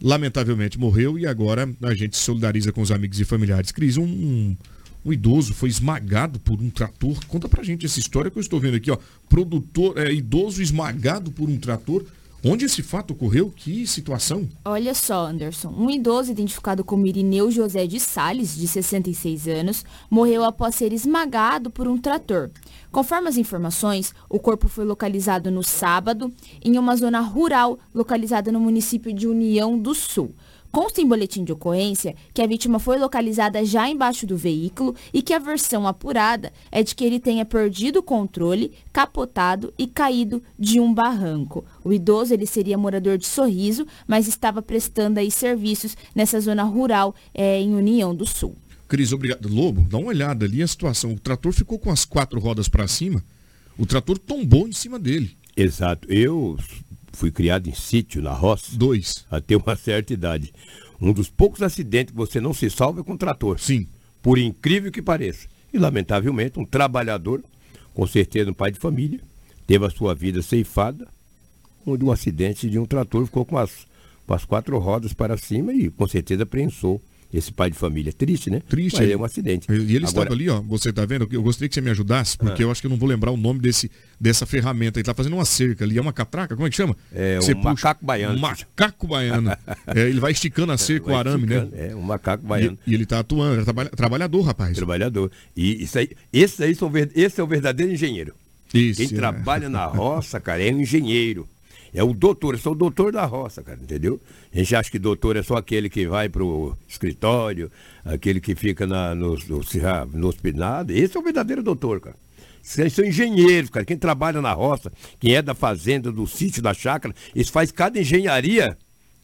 Lamentavelmente morreu e agora a gente se solidariza com os amigos e familiares. Cris, um, um, um, idoso foi esmagado por um trator. Conta pra gente essa história que eu estou vendo aqui, ó. Produtor, é, idoso esmagado por um trator. Onde esse fato ocorreu? Que situação? Olha só, Anderson. Um idoso identificado como Irineu José de Sales, de 66 anos, morreu após ser esmagado por um trator. Conforme as informações, o corpo foi localizado no sábado, em uma zona rural localizada no município de União do Sul. Consta em boletim de ocorrência que a vítima foi localizada já embaixo do veículo e que a versão apurada é de que ele tenha perdido o controle, capotado e caído de um barranco. O idoso ele seria morador de Sorriso, mas estava prestando aí serviços nessa zona rural é, em União do Sul. Cris, obrigado. Lobo, dá uma olhada ali a situação. O trator ficou com as quatro rodas para cima, o trator tombou em cima dele. Exato. Eu fui criado em sítio, na roça. Dois. Até uma certa idade. Um dos poucos acidentes que você não se salva é com trator. Sim. Por incrível que pareça. E, lamentavelmente, um trabalhador, com certeza um pai de família, teve a sua vida ceifada de um acidente de um trator, ficou com as, com as quatro rodas para cima e, com certeza, prensou esse pai de família. Triste, né? Triste. Mas é um acidente. E ele Agora... estava ali, ó, você está vendo? Eu gostaria que você me ajudasse, porque ah. eu acho que eu não vou lembrar o nome desse, dessa ferramenta. Ele está fazendo uma cerca ali, é uma catraca, como é que chama? É você um puxa... macaco baiano. Macaco baiano. é, ele vai esticando a cerca, o arame, né? É, um macaco baiano. E, e ele está atuando, é trabalha, trabalhador, rapaz. Trabalhador. E isso aí, esse aí são, esse é o verdadeiro engenheiro. Isso, Quem é. trabalha na roça, cara, é um engenheiro. É o doutor, eu sou o doutor da roça, cara, entendeu? A gente acha que doutor é só aquele que vai pro escritório, aquele que fica na, no, no, no. Esse é o verdadeiro doutor, cara. Eles são engenheiros, cara. Quem trabalha na roça, quem é da fazenda, do sítio, da chácara, eles faz cada engenharia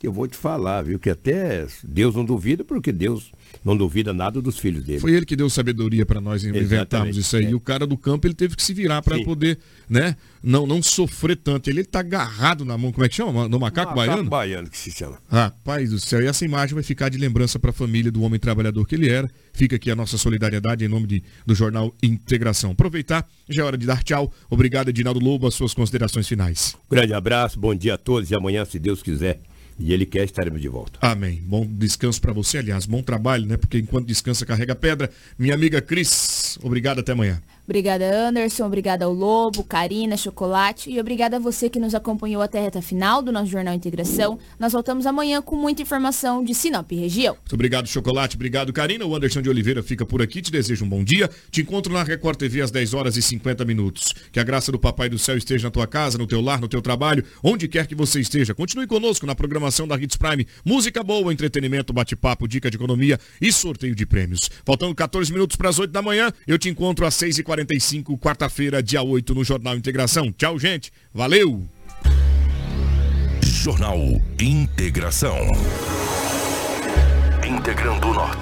eu vou te falar, viu? Que até Deus não duvida, porque Deus não duvida nada dos filhos dele. Foi ele que deu sabedoria para nós inventarmos isso aí. É. E o cara do campo ele teve que se virar para poder, né? Não, não sofrer tanto. Ele, ele tá agarrado na mão, como é que chama? No macaco, macaco baiano? baiano que se chama. Rapaz do céu. E essa imagem vai ficar de lembrança para a família do homem trabalhador que ele era. Fica aqui a nossa solidariedade em nome de, do jornal Integração. Aproveitar, já é hora de dar tchau. Obrigado, Edinaldo Lobo, as suas considerações finais. Grande abraço, bom dia a todos e amanhã, se Deus quiser, e ele quer estaremos de volta. Amém. Bom descanso para você, aliás, bom trabalho, né? Porque enquanto descansa, carrega pedra. Minha amiga Cris, obrigado até amanhã. Obrigada, Anderson. Obrigada ao Lobo, Karina, Chocolate. E obrigada a você que nos acompanhou até a reta final do nosso Jornal Integração. Nós voltamos amanhã com muita informação de Sinop região. Muito obrigado, Chocolate. Obrigado, Karina. O Anderson de Oliveira fica por aqui. Te desejo um bom dia. Te encontro na Record TV às 10 horas e 50 minutos. Que a graça do Papai do Céu esteja na tua casa, no teu lar, no teu trabalho, onde quer que você esteja. Continue conosco na programação da Hits Prime. Música boa, entretenimento, bate-papo, dica de economia e sorteio de prêmios. Faltando 14 minutos para as 8 da manhã, eu te encontro às 6h45, quarta-feira, dia 8, no Jornal Integração. Tchau, gente. Valeu! Jornal Integração. Integrando o Norte.